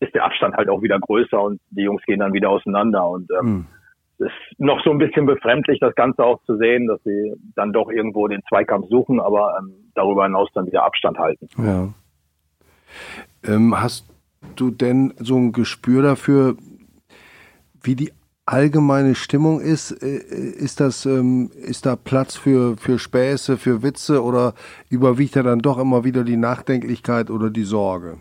ist der Abstand halt auch wieder größer und die Jungs gehen dann wieder auseinander. Und ähm, mhm. es ist noch so ein bisschen befremdlich, das Ganze auch zu sehen, dass sie dann doch irgendwo den Zweikampf suchen, aber ähm, darüber hinaus dann wieder Abstand halten. Ja. Ähm, hast du denn so ein Gespür dafür, wie die allgemeine Stimmung ist, äh, ist das, ähm, ist da Platz für, für Späße, für Witze oder überwiegt da dann doch immer wieder die Nachdenklichkeit oder die Sorge?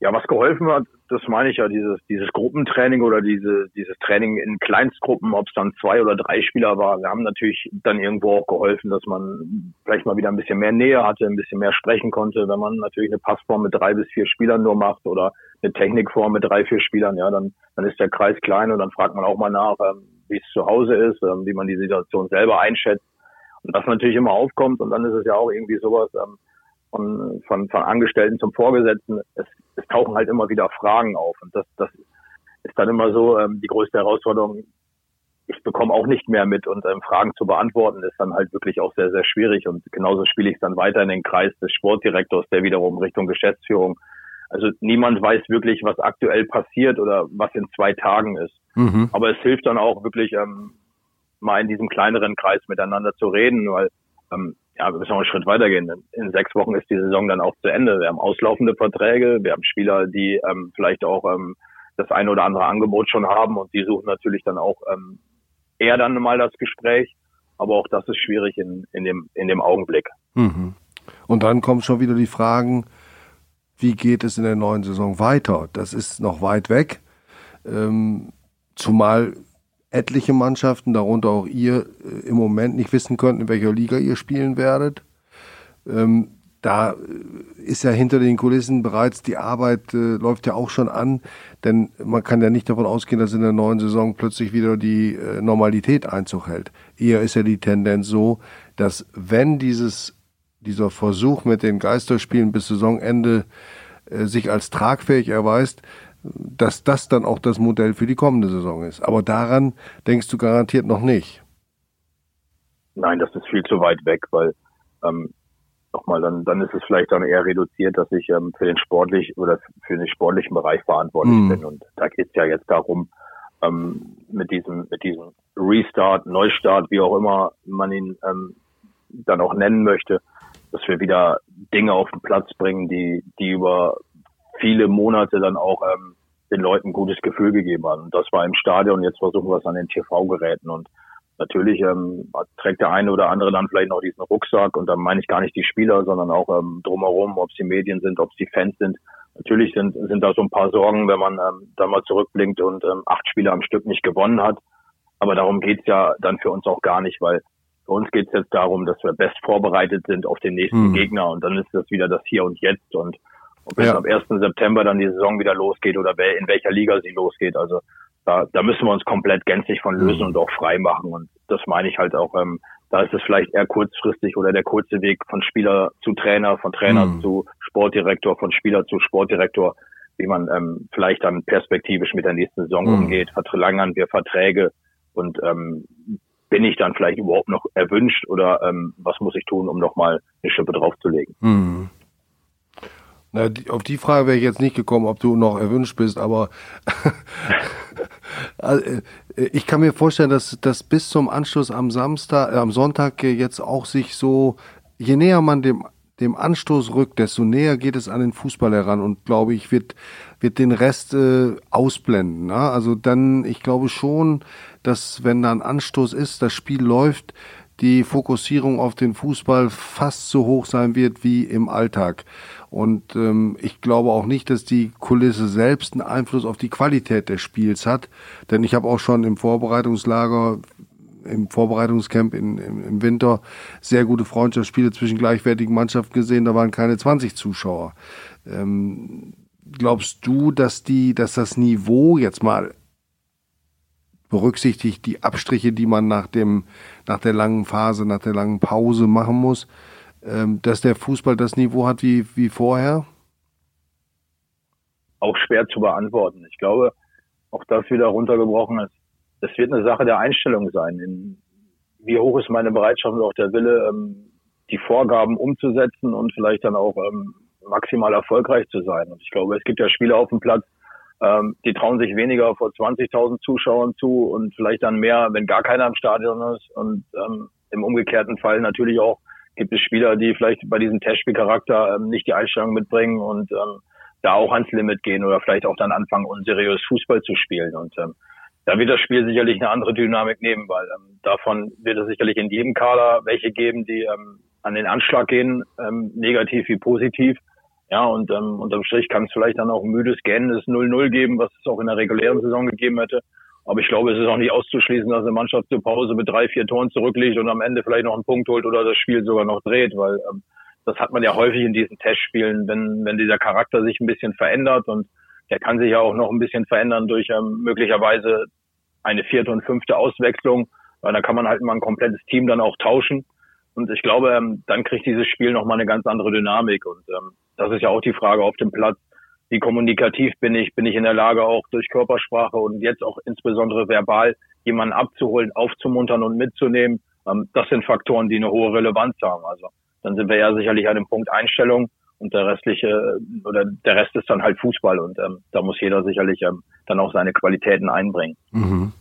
Ja, was geholfen hat, das meine ich ja, dieses, dieses Gruppentraining oder diese, dieses Training in Kleinstgruppen, ob es dann zwei oder drei Spieler war. Wir haben natürlich dann irgendwo auch geholfen, dass man vielleicht mal wieder ein bisschen mehr Nähe hatte, ein bisschen mehr sprechen konnte. Wenn man natürlich eine Passform mit drei bis vier Spielern nur macht oder eine Technikform mit drei, vier Spielern, ja, dann, dann ist der Kreis klein und dann fragt man auch mal nach, ähm, wie es zu Hause ist, ähm, wie man die Situation selber einschätzt. Und das natürlich immer aufkommt und dann ist es ja auch irgendwie sowas, ähm, von, von, von Angestellten zum Vorgesetzten, es, es tauchen halt immer wieder Fragen auf. Und das, das ist dann immer so ähm, die größte Herausforderung, ich bekomme auch nicht mehr mit und ähm, Fragen zu beantworten ist dann halt wirklich auch sehr, sehr schwierig. Und genauso spiele ich dann weiter in den Kreis des Sportdirektors, der wiederum Richtung Geschäftsführung. Also niemand weiß wirklich, was aktuell passiert oder was in zwei Tagen ist. Mhm. Aber es hilft dann auch wirklich, ähm, mal in diesem kleineren Kreis miteinander zu reden, weil ähm, ja, wir müssen noch einen Schritt weitergehen. In sechs Wochen ist die Saison dann auch zu Ende. Wir haben auslaufende Verträge, wir haben Spieler, die ähm, vielleicht auch ähm, das eine oder andere Angebot schon haben und die suchen natürlich dann auch ähm, eher dann mal das Gespräch. Aber auch das ist schwierig in, in, dem, in dem Augenblick. Mhm. Und dann kommen schon wieder die Fragen, wie geht es in der neuen Saison weiter? Das ist noch weit weg. Ähm, zumal etliche Mannschaften, darunter auch ihr, äh, im Moment nicht wissen könnten, in welcher Liga ihr spielen werdet. Ähm, da äh, ist ja hinter den Kulissen bereits die Arbeit, äh, läuft ja auch schon an, denn man kann ja nicht davon ausgehen, dass in der neuen Saison plötzlich wieder die äh, Normalität Einzug hält. Eher ist ja die Tendenz so, dass wenn dieses, dieser Versuch mit den Geisterspielen bis Saisonende äh, sich als tragfähig erweist, dass das dann auch das Modell für die kommende Saison ist. Aber daran denkst du garantiert noch nicht. Nein, das ist viel zu weit weg, weil ähm, nochmal, dann, dann ist es vielleicht dann eher reduziert, dass ich ähm, für den sportlich oder für den sportlichen Bereich verantwortlich mhm. bin. Und da geht es ja jetzt darum, ähm, mit diesem, mit diesem Restart, Neustart, wie auch immer man ihn ähm, dann auch nennen möchte, dass wir wieder Dinge auf den Platz bringen, die, die über viele Monate dann auch ähm, den Leuten ein gutes Gefühl gegeben haben. Und das war im Stadion, jetzt versuchen wir es an den TV-Geräten und Natürlich ähm, trägt der eine oder andere dann vielleicht noch diesen Rucksack und dann meine ich gar nicht die Spieler, sondern auch ähm, drumherum, ob es die Medien sind, ob es die Fans sind. Natürlich sind, sind da so ein paar Sorgen, wenn man ähm, da mal zurückblinkt und ähm, acht Spiele am Stück nicht gewonnen hat. Aber darum geht's ja dann für uns auch gar nicht, weil für uns geht's jetzt darum, dass wir best vorbereitet sind auf den nächsten mhm. Gegner und dann ist das wieder das Hier und Jetzt und ob es ja. am 1. September dann die Saison wieder losgeht oder in welcher Liga sie losgeht. Also da, da müssen wir uns komplett gänzlich von lösen mhm. und auch frei machen. Und das meine ich halt auch, ähm, da ist es vielleicht eher kurzfristig oder der kurze Weg von Spieler zu Trainer, von Trainer mhm. zu Sportdirektor, von Spieler zu Sportdirektor, wie man ähm, vielleicht dann perspektivisch mit der nächsten Saison mhm. umgeht. Verlängern wir Verträge und ähm, bin ich dann vielleicht überhaupt noch erwünscht oder ähm, was muss ich tun, um nochmal eine Schippe draufzulegen? Mhm. Na, die, auf die Frage wäre ich jetzt nicht gekommen, ob du noch erwünscht bist, aber also, äh, ich kann mir vorstellen, dass das bis zum Anschluss am Samstag, äh, am Sonntag jetzt auch sich so, je näher man dem dem Anstoß rückt, desto näher geht es an den Fußball heran und glaube ich, wird, wird den Rest äh, ausblenden. Ne? Also dann, ich glaube schon, dass wenn da ein Anstoß ist, das Spiel läuft, die Fokussierung auf den Fußball fast so hoch sein wird wie im Alltag. Und ähm, ich glaube auch nicht, dass die Kulisse selbst einen Einfluss auf die Qualität des Spiels hat. Denn ich habe auch schon im Vorbereitungslager, im Vorbereitungscamp in, im, im Winter sehr gute Freundschaftsspiele zwischen gleichwertigen Mannschaften gesehen. Da waren keine 20 Zuschauer. Ähm, glaubst du, dass die, dass das Niveau jetzt mal berücksichtigt die Abstriche, die man nach dem, nach der langen Phase, nach der langen Pause machen muss, ähm, dass der Fußball das Niveau hat wie, wie vorher? Auch schwer zu beantworten. Ich glaube, auch das wieder runtergebrochen ist. Das wird eine Sache der Einstellung sein. In, wie hoch ist meine Bereitschaft und auch der Wille, ähm, die Vorgaben umzusetzen und vielleicht dann auch ähm, maximal erfolgreich zu sein. Und ich glaube, es gibt ja Spiele auf dem Platz, ähm, die trauen sich weniger vor 20.000 Zuschauern zu und vielleicht dann mehr, wenn gar keiner im Stadion ist. Und ähm, im umgekehrten Fall natürlich auch gibt es Spieler, die vielleicht bei diesem Testspielcharakter ähm, nicht die Einstellung mitbringen und ähm, da auch ans Limit gehen oder vielleicht auch dann anfangen, unseriös Fußball zu spielen. Und ähm, da wird das Spiel sicherlich eine andere Dynamik nehmen, weil ähm, davon wird es sicherlich in jedem Kader welche geben, die ähm, an den Anschlag gehen, ähm, negativ wie positiv. Ja, und ähm, unterm Strich kann es vielleicht dann auch ein müdes, gähnendes 0-0 geben, was es auch in der regulären Saison gegeben hätte. Aber ich glaube, es ist auch nicht auszuschließen, dass eine Mannschaft zur Pause mit drei, vier Toren zurückliegt und am Ende vielleicht noch einen Punkt holt oder das Spiel sogar noch dreht, weil ähm, das hat man ja häufig in diesen Testspielen, wenn, wenn dieser Charakter sich ein bisschen verändert und der kann sich ja auch noch ein bisschen verändern durch ähm, möglicherweise eine vierte und fünfte Auswechslung, weil da kann man halt mal ein komplettes Team dann auch tauschen. Und ich glaube, ähm, dann kriegt dieses Spiel nochmal eine ganz andere Dynamik. Und ähm, das ist ja auch die Frage auf dem Platz, wie kommunikativ bin ich, bin ich in der Lage auch durch Körpersprache und jetzt auch insbesondere verbal jemanden abzuholen, aufzumuntern und mitzunehmen. Ähm, das sind Faktoren, die eine hohe Relevanz haben. Also dann sind wir ja sicherlich an dem Punkt Einstellung und der restliche oder der Rest ist dann halt Fußball und ähm, da muss jeder sicherlich ähm, dann auch seine Qualitäten einbringen. Mhm.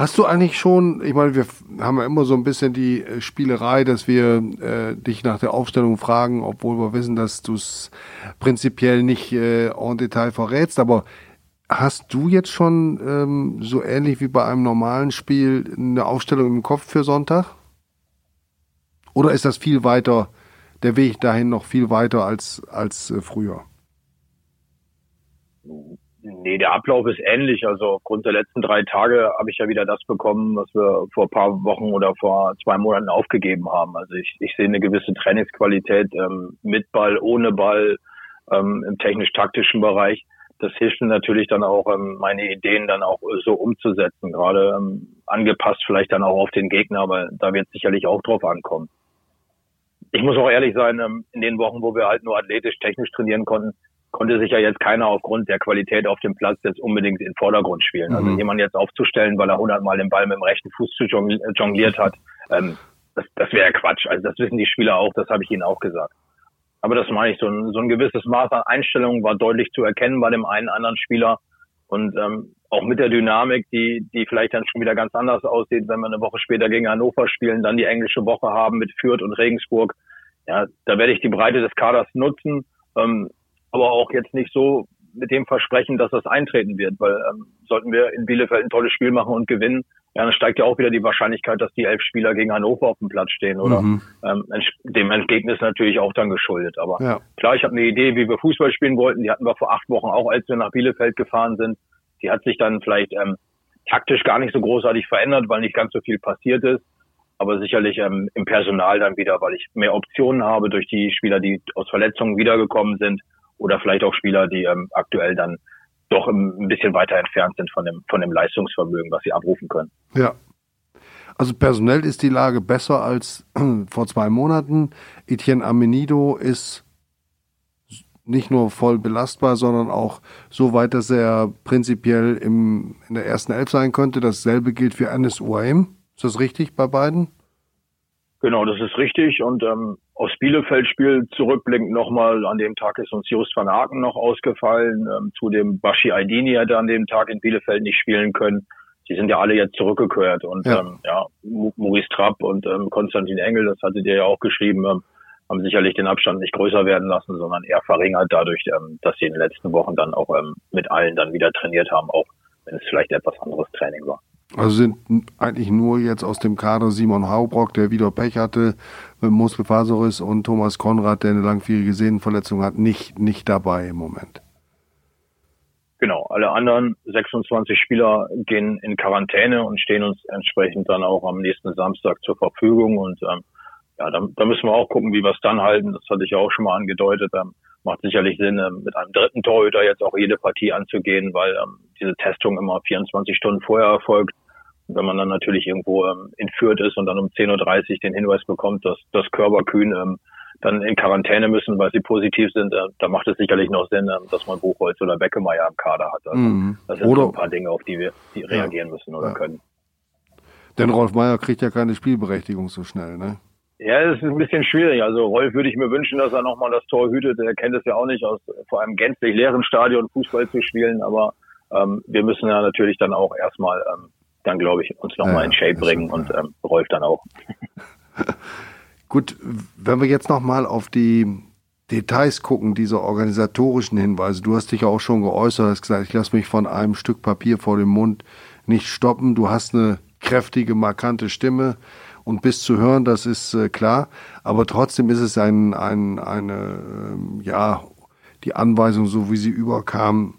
Hast du eigentlich schon, ich meine, wir haben ja immer so ein bisschen die äh, Spielerei, dass wir äh, dich nach der Aufstellung fragen, obwohl wir wissen, dass du es prinzipiell nicht äh, en Detail verrätst, aber hast du jetzt schon ähm, so ähnlich wie bei einem normalen Spiel eine Aufstellung im Kopf für Sonntag? Oder ist das viel weiter, der Weg dahin noch viel weiter als, als äh, früher? Nee, der Ablauf ist ähnlich. Also aufgrund der letzten drei Tage habe ich ja wieder das bekommen, was wir vor ein paar Wochen oder vor zwei Monaten aufgegeben haben. Also ich, ich sehe eine gewisse Trainingsqualität ähm, mit Ball, ohne Ball ähm, im technisch-taktischen Bereich. Das hilft mir natürlich dann auch, ähm, meine Ideen dann auch so umzusetzen, gerade ähm, angepasst vielleicht dann auch auf den Gegner, aber da wird sicherlich auch drauf ankommen ich muss auch ehrlich sein, ähm, in den Wochen, wo wir halt nur athletisch, technisch trainieren konnten, konnte sich ja jetzt keiner aufgrund der Qualität auf dem Platz jetzt unbedingt in Vordergrund spielen. Also mhm. Also jemand jetzt aufzustellen, weil er hundertmal den Ball mit dem rechten Fuß zu jongliert hat, ähm, das, das wäre Quatsch. Also das wissen die Spieler auch, das habe ich ihnen auch gesagt. Aber das meine ich, so ein, so ein gewisses Maß an Einstellung war deutlich zu erkennen bei dem einen anderen Spieler. Und ähm, auch mit der Dynamik, die, die vielleicht dann schon wieder ganz anders aussieht, wenn wir eine Woche später gegen Hannover spielen, dann die englische Woche haben mit Fürth und Regensburg. Ja, da werde ich die Breite des Kaders nutzen, ähm, aber auch jetzt nicht so mit dem Versprechen, dass das eintreten wird, weil ähm, sollten wir in Bielefeld ein tolles Spiel machen und gewinnen, ja, dann steigt ja auch wieder die Wahrscheinlichkeit, dass die elf Spieler gegen Hannover auf dem Platz stehen, oder? Mhm. Ähm, dem Ergebnis natürlich auch dann geschuldet. Aber ja. klar, ich habe eine Idee, wie wir Fußball spielen wollten. Die hatten wir vor acht Wochen auch, als wir nach Bielefeld gefahren sind. Die hat sich dann vielleicht ähm, taktisch gar nicht so großartig verändert, weil nicht ganz so viel passiert ist. Aber sicherlich ähm, im Personal dann wieder, weil ich mehr Optionen habe durch die Spieler, die aus Verletzungen wiedergekommen sind oder vielleicht auch Spieler, die ähm, aktuell dann doch ein bisschen weiter entfernt sind von dem, von dem Leistungsvermögen, was sie abrufen können. Ja. Also personell ist die Lage besser als vor zwei Monaten. Etienne Amenido ist nicht nur voll belastbar, sondern auch so weit, dass er prinzipiell im, in der ersten Elf sein könnte. Dasselbe gilt für Anis Uaim. Ist das richtig bei beiden? Genau, das ist richtig. Und ähm, aus Bielefeld-Spiel zurückblickend nochmal, an dem Tag ist uns Just van Aken noch ausgefallen. Ähm, zu dem Bashi Aydini hätte an dem Tag in Bielefeld nicht spielen können. Die sind ja alle jetzt zurückgekehrt. Und ja, ähm, ja Maurice Trapp und ähm, Konstantin Engel, das hattet ihr ja auch geschrieben, ähm, haben sicherlich den Abstand nicht größer werden lassen, sondern eher verringert dadurch, ähm, dass sie in den letzten Wochen dann auch ähm, mit allen dann wieder trainiert haben, auch wenn es vielleicht etwas anderes Training war. Also sind eigentlich nur jetzt aus dem Kader Simon Haubrock, der wieder Pech hatte mit Muskelfaserriss und Thomas Konrad, der eine langwierige Sehnenverletzung hat, nicht, nicht dabei im Moment. Genau, alle anderen 26 Spieler gehen in Quarantäne und stehen uns entsprechend dann auch am nächsten Samstag zur Verfügung und ähm, ja, da, da müssen wir auch gucken, wie wir es dann halten. Das hatte ich ja auch schon mal angedeutet. Ähm, macht sicherlich Sinn, ähm, mit einem dritten Torhüter jetzt auch jede Partie anzugehen, weil ähm, diese Testung immer 24 Stunden vorher erfolgt. Und wenn man dann natürlich irgendwo ähm, entführt ist und dann um 10.30 Uhr den Hinweis bekommt, dass, dass Körperkühn ähm, dann in Quarantäne müssen, weil sie positiv sind, äh, da macht es sicherlich noch Sinn, äh, dass man Buchholz oder Beckemeyer im Kader hat. Also, mhm. Das sind oder, so ein paar Dinge, auf die wir die reagieren ja, müssen oder ja. können. Denn Rolf Meyer kriegt ja keine Spielberechtigung so schnell, ne? Ja, es ist ein bisschen schwierig. Also Rolf würde ich mir wünschen, dass er nochmal das Tor hütet. Er kennt es ja auch nicht, aus vor einem gänzlich leeren Stadion Fußball zu spielen. Aber ähm, wir müssen ja natürlich dann auch erstmal ähm, dann, glaube ich, uns nochmal ja, in Shape bringen und ähm, Rolf dann auch. Gut, wenn wir jetzt nochmal auf die Details gucken, diese organisatorischen Hinweise. Du hast dich ja auch schon geäußert, hast gesagt, ich lasse mich von einem Stück Papier vor dem Mund nicht stoppen. Du hast eine kräftige, markante Stimme und bis zu hören, das ist äh, klar. Aber trotzdem ist es ein, ein, eine, äh, ja, die Anweisung, so wie sie überkam,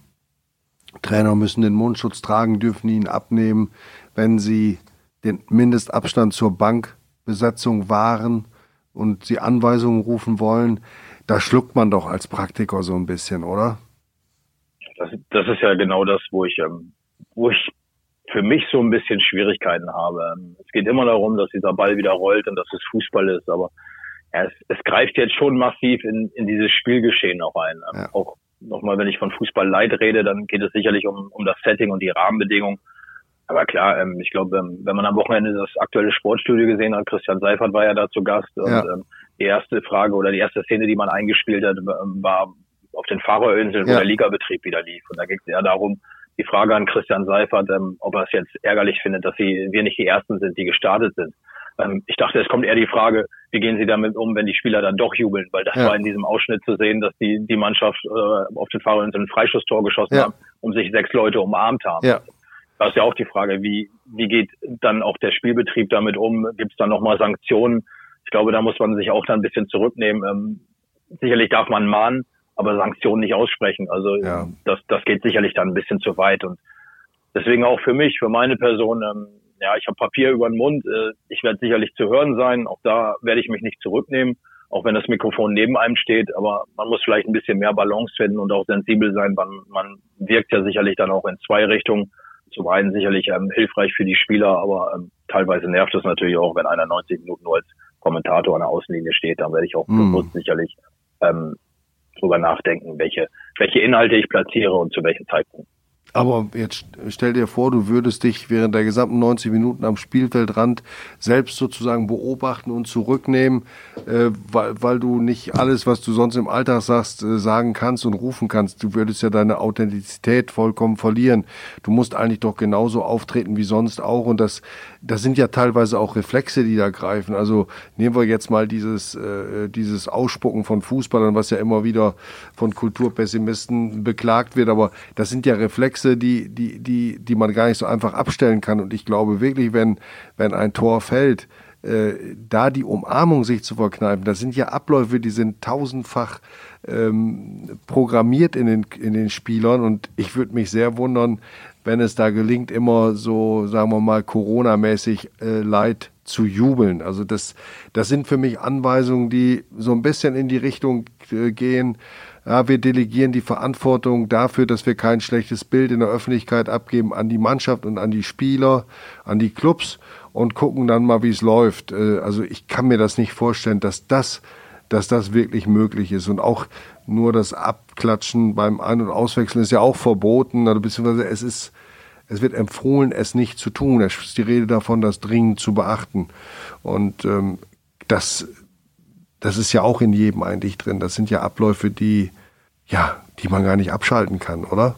Trainer müssen den Mundschutz tragen, dürfen ihn abnehmen, wenn sie den Mindestabstand zur Bankbesetzung wahren und sie Anweisungen rufen wollen. Da schluckt man doch als Praktiker so ein bisschen, oder? Das, das ist ja genau das, wo ich, ähm, wo ich für mich so ein bisschen Schwierigkeiten habe. Es geht immer darum, dass dieser Ball wieder rollt und dass es Fußball ist, aber ja, es, es greift jetzt schon massiv in, in dieses Spielgeschehen auch ein. Ja. Auch nochmal, wenn ich von Fußball Leid rede, dann geht es sicherlich um, um das Setting und die Rahmenbedingungen. Aber klar, ähm, ich glaube, ähm, wenn man am Wochenende das aktuelle Sportstudio gesehen hat, Christian Seifert war ja da zu Gast und ja. ähm, die erste Frage oder die erste Szene, die man eingespielt hat, war auf den Fahrerinseln, wo ja. der Ligabetrieb wieder lief. Und da ging es eher darum, die Frage an Christian Seifert, ähm, ob er es jetzt ärgerlich findet, dass sie, wir nicht die Ersten sind, die gestartet sind. Ähm, ich dachte, es kommt eher die Frage, wie gehen Sie damit um, wenn die Spieler dann doch jubeln? Weil das ja. war in diesem Ausschnitt zu sehen, dass die, die Mannschaft äh, auf den Fahrerinseln ein Freischusstor geschossen ja. hat und sich sechs Leute umarmt haben. Ja. Da ist ja auch die Frage, wie, wie geht dann auch der Spielbetrieb damit um? Gibt es dann nochmal Sanktionen? Ich glaube, da muss man sich auch dann ein bisschen zurücknehmen. Ähm, sicherlich darf man mahnen, aber Sanktionen nicht aussprechen. Also ja. das, das geht sicherlich dann ein bisschen zu weit. Und deswegen auch für mich, für meine Person, ähm, ja, ich habe Papier über den Mund. Äh, ich werde sicherlich zu hören sein. Auch da werde ich mich nicht zurücknehmen, auch wenn das Mikrofon neben einem steht. Aber man muss vielleicht ein bisschen mehr Balance finden und auch sensibel sein. Man, man wirkt ja sicherlich dann auch in zwei Richtungen. Zum einen sicherlich ähm, hilfreich für die Spieler, aber ähm, teilweise nervt es natürlich auch, wenn einer 90 Minuten nur als Kommentator an der Außenlinie steht. Dann werde ich auch mm. bewusst sicherlich ähm, drüber nachdenken, welche, welche Inhalte ich platziere und zu welchem Zeitpunkt. Aber jetzt stell dir vor, du würdest dich während der gesamten 90 Minuten am Spielfeldrand selbst sozusagen beobachten und zurücknehmen, äh, weil, weil du nicht alles, was du sonst im Alltag sagst, äh, sagen kannst und rufen kannst. Du würdest ja deine Authentizität vollkommen verlieren. Du musst eigentlich doch genauso auftreten wie sonst auch. Und das, das sind ja teilweise auch Reflexe, die da greifen. Also nehmen wir jetzt mal dieses, äh, dieses Ausspucken von Fußballern, was ja immer wieder von Kulturpessimisten beklagt wird. Aber das sind ja Reflexe, die, die, die, die man gar nicht so einfach abstellen kann. Und ich glaube wirklich, wenn, wenn ein Tor fällt, äh, da die Umarmung sich zu verkneifen, das sind ja Abläufe, die sind tausendfach ähm, programmiert in den, in den Spielern. Und ich würde mich sehr wundern, wenn es da gelingt, immer so, sagen wir mal, Corona-mäßig äh, Leid zu jubeln. Also das, das sind für mich Anweisungen, die so ein bisschen in die Richtung äh, gehen, ja, wir delegieren die Verantwortung dafür, dass wir kein schlechtes Bild in der Öffentlichkeit abgeben an die Mannschaft und an die Spieler, an die Clubs und gucken dann mal, wie es läuft. Äh, also ich kann mir das nicht vorstellen, dass das, dass das wirklich möglich ist. Und auch nur das Abklatschen beim Ein- und Auswechseln ist ja auch verboten, oder beziehungsweise es ist, es wird empfohlen, es nicht zu tun. Es ist die Rede davon, das dringend zu beachten. Und ähm, das das ist ja auch in jedem eigentlich drin. Das sind ja Abläufe, die, ja, die man gar nicht abschalten kann, oder?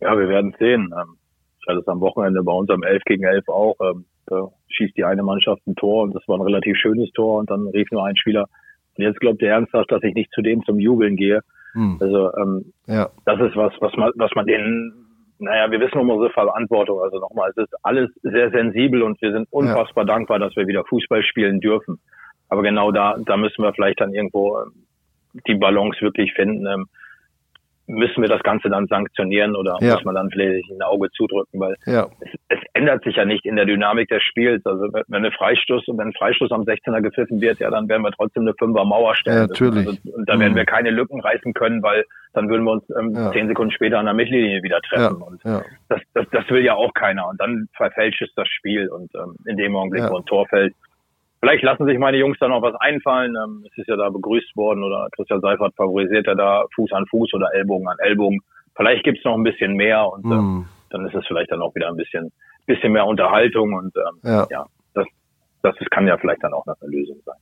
Ja, wir werden sehen. Ähm, ich hatte es am Wochenende bei uns am 11 gegen 11 auch. Ähm, da schießt die eine Mannschaft ein Tor und das war ein relativ schönes Tor und dann rief nur ein Spieler. Und jetzt glaubt ihr ernsthaft, dass ich nicht zu dem zum Jubeln gehe. Hm. Also ähm, ja. das ist was, was man, was man denen naja, wir wissen um unsere Verantwortung. Also nochmal, es ist alles sehr sensibel und wir sind unfassbar ja. dankbar, dass wir wieder Fußball spielen dürfen. Aber genau da, da müssen wir vielleicht dann irgendwo ähm, die Balance wirklich finden. Müssen wir das Ganze dann sanktionieren oder ja. muss man dann vielleicht ein Auge zudrücken, weil ja. es, es, ändert sich ja nicht in der Dynamik des Spiels. Also wenn eine Freistoß und wenn ein Freistoß am 16er gepfiffen wird, ja, dann werden wir trotzdem eine Fünfer Mauer stellen. Ja, natürlich. Also, und da werden mhm. wir keine Lücken reißen können, weil dann würden wir uns ähm, ja. zehn Sekunden später an der Mittellinie wieder treffen. Und Das, das, das will ja auch keiner. Und dann verfälscht es das Spiel und ähm, in dem Augenblick, wo ein Tor fällt, Vielleicht lassen sich meine Jungs da noch was einfallen. Ähm, es ist ja da begrüßt worden oder Christian Seifert favorisiert ja da Fuß an Fuß oder Ellbogen an Ellbogen. Vielleicht gibt's noch ein bisschen mehr und mm. dann ist es vielleicht dann auch wieder ein bisschen, bisschen mehr Unterhaltung und ähm, ja. ja, das, das kann ja vielleicht dann auch noch eine Lösung sein.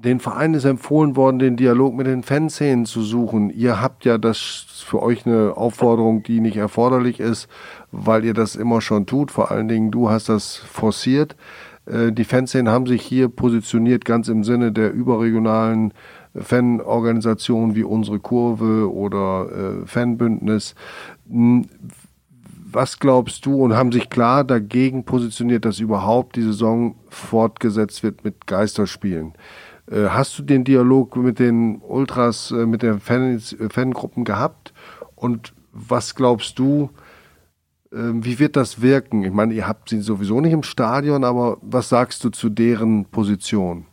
Den Verein ist empfohlen worden, den Dialog mit den Fanszenen zu suchen. Ihr habt ja das für euch eine Aufforderung, die nicht erforderlich ist, weil ihr das immer schon tut. Vor allen Dingen du hast das forciert. Äh, die Fanszenen haben sich hier positioniert, ganz im Sinne der überregionalen Fanorganisationen wie unsere Kurve oder äh, Fanbündnis. Hm, was glaubst du und haben sich klar dagegen positioniert, dass überhaupt die Saison fortgesetzt wird mit Geisterspielen? Äh, hast du den Dialog mit den Ultras, äh, mit den Fans, Fangruppen gehabt? Und was glaubst du, wie wird das wirken? Ich meine, ihr habt sie sowieso nicht im Stadion, aber was sagst du zu deren Position?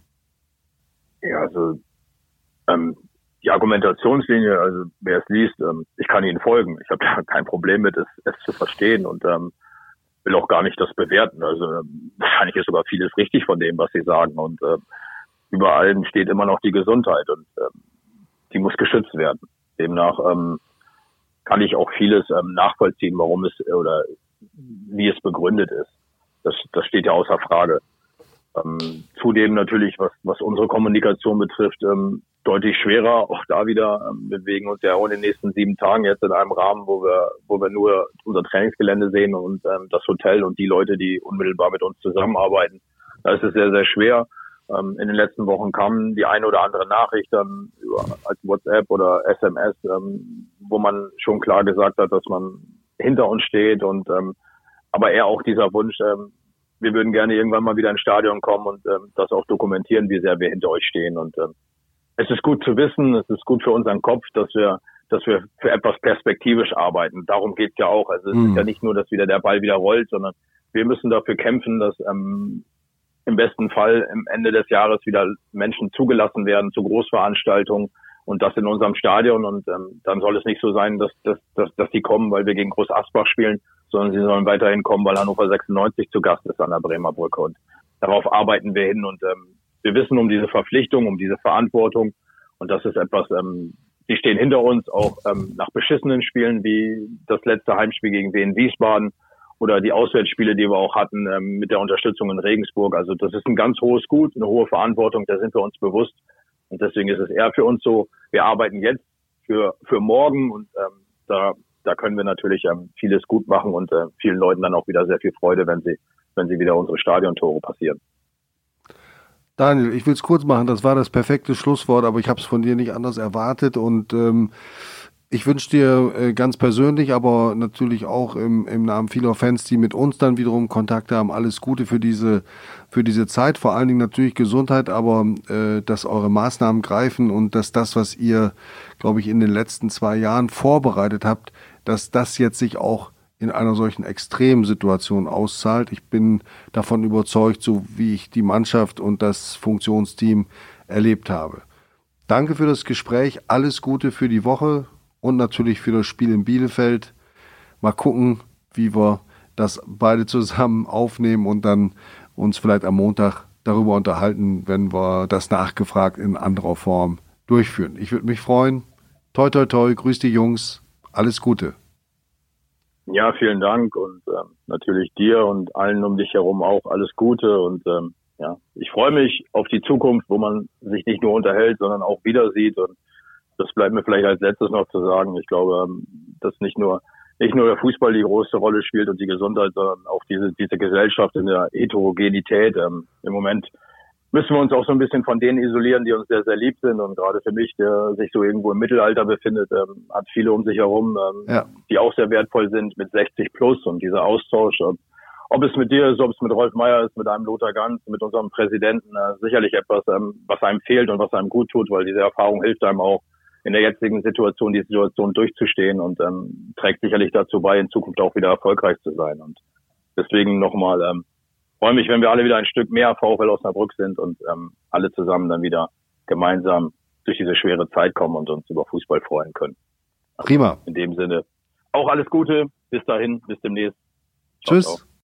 Ja, also ähm, die Argumentationslinie, also wer es liest, ähm, ich kann Ihnen folgen. Ich habe da kein Problem mit, es, es zu verstehen. Und ähm, will auch gar nicht das bewerten. Also wahrscheinlich ist sogar vieles richtig von dem, was sie sagen. Und äh, über allem steht immer noch die Gesundheit und äh, die muss geschützt werden. Demnach ähm, kann ich auch vieles ähm, nachvollziehen, warum es oder wie es begründet ist. Das, das steht ja außer Frage. Ähm, zudem natürlich, was, was unsere Kommunikation betrifft, ähm, deutlich schwerer. Auch da wieder ähm, bewegen uns ja auch in den nächsten sieben Tagen jetzt in einem Rahmen, wo wir, wo wir nur unser Trainingsgelände sehen und ähm, das Hotel und die Leute, die unmittelbar mit uns zusammenarbeiten. Da ist es sehr, sehr schwer. Ähm, in den letzten Wochen kam die eine oder andere Nachricht dann über, als WhatsApp oder SMS, ähm, wo man schon klar gesagt hat, dass man hinter uns steht und ähm, aber eher auch dieser Wunsch, ähm, wir würden gerne irgendwann mal wieder ins Stadion kommen und ähm, das auch dokumentieren, wie sehr wir hinter euch stehen. Und ähm, es ist gut zu wissen, es ist gut für unseren Kopf, dass wir, dass wir für etwas perspektivisch arbeiten. Darum geht's ja auch. Also es mhm. ist ja nicht nur, dass wieder der Ball wieder rollt, sondern wir müssen dafür kämpfen, dass ähm, im besten Fall im Ende des Jahres wieder Menschen zugelassen werden zu Großveranstaltungen und das in unserem Stadion. Und ähm, dann soll es nicht so sein, dass, dass, dass, dass die kommen, weil wir gegen Groß Asbach spielen, sondern sie sollen weiterhin kommen, weil Hannover 96 zu Gast ist an der Bremer Brücke. Und darauf arbeiten wir hin. Und ähm, wir wissen um diese Verpflichtung, um diese Verantwortung. Und das ist etwas, ähm, die stehen hinter uns, auch ähm, nach beschissenen Spielen wie das letzte Heimspiel gegen Wien Wiesbaden oder die Auswärtsspiele, die wir auch hatten ähm, mit der Unterstützung in Regensburg. Also das ist ein ganz hohes Gut, eine hohe Verantwortung, da sind wir uns bewusst. Und deswegen ist es eher für uns so, wir arbeiten jetzt für, für morgen und ähm, da, da können wir natürlich ähm, vieles gut machen und äh, vielen Leuten dann auch wieder sehr viel Freude, wenn sie, wenn sie wieder unsere Stadiontore passieren. Daniel, ich will es kurz machen, das war das perfekte Schlusswort, aber ich habe es von dir nicht anders erwartet und ähm, ich wünsche dir äh, ganz persönlich, aber natürlich auch im, im Namen vieler Fans, die mit uns dann wiederum Kontakt haben, alles Gute für diese, für diese Zeit. Vor allen Dingen natürlich Gesundheit, aber äh, dass eure Maßnahmen greifen und dass das, was ihr, glaube ich, in den letzten zwei Jahren vorbereitet habt, dass das jetzt sich auch in einer solchen Extremsituation auszahlt. Ich bin davon überzeugt, so wie ich die Mannschaft und das Funktionsteam erlebt habe. Danke für das Gespräch. Alles Gute für die Woche und natürlich für das Spiel in Bielefeld. Mal gucken, wie wir das beide zusammen aufnehmen und dann uns vielleicht am Montag darüber unterhalten, wenn wir das nachgefragt in anderer Form durchführen. Ich würde mich freuen. Toi, toi, toi, grüß die Jungs. Alles Gute. Ja, vielen Dank und ähm, natürlich dir und allen um dich herum auch alles Gute und ähm, ja, ich freue mich auf die Zukunft, wo man sich nicht nur unterhält, sondern auch wieder sieht und das bleibt mir vielleicht als letztes noch zu sagen. Ich glaube, ähm, dass nicht nur nicht nur der Fußball die große Rolle spielt und die Gesundheit, sondern auch diese diese Gesellschaft in der Heterogenität. Ähm, Im Moment müssen wir uns auch so ein bisschen von denen isolieren, die uns sehr sehr lieb sind und gerade für mich, der sich so irgendwo im Mittelalter befindet, ähm, hat viele um sich herum, ähm, ja. die auch sehr wertvoll sind mit 60 plus und dieser Austausch. Ähm, ob es mit dir ist, ob es mit Rolf Meyer ist, mit einem Lothar Ganz, mit unserem Präsidenten, äh, sicherlich etwas, ähm, was einem fehlt und was einem gut tut, weil diese Erfahrung hilft einem auch in der jetzigen Situation die Situation durchzustehen und ähm, trägt sicherlich dazu bei, in Zukunft auch wieder erfolgreich zu sein. Und deswegen nochmal ähm, freue mich, wenn wir alle wieder ein Stück mehr VfL Osnabrück sind und ähm, alle zusammen dann wieder gemeinsam durch diese schwere Zeit kommen und uns über Fußball freuen können. Also Prima. In dem Sinne auch alles Gute. Bis dahin, bis demnächst. Ciao, Tschüss. Ciao.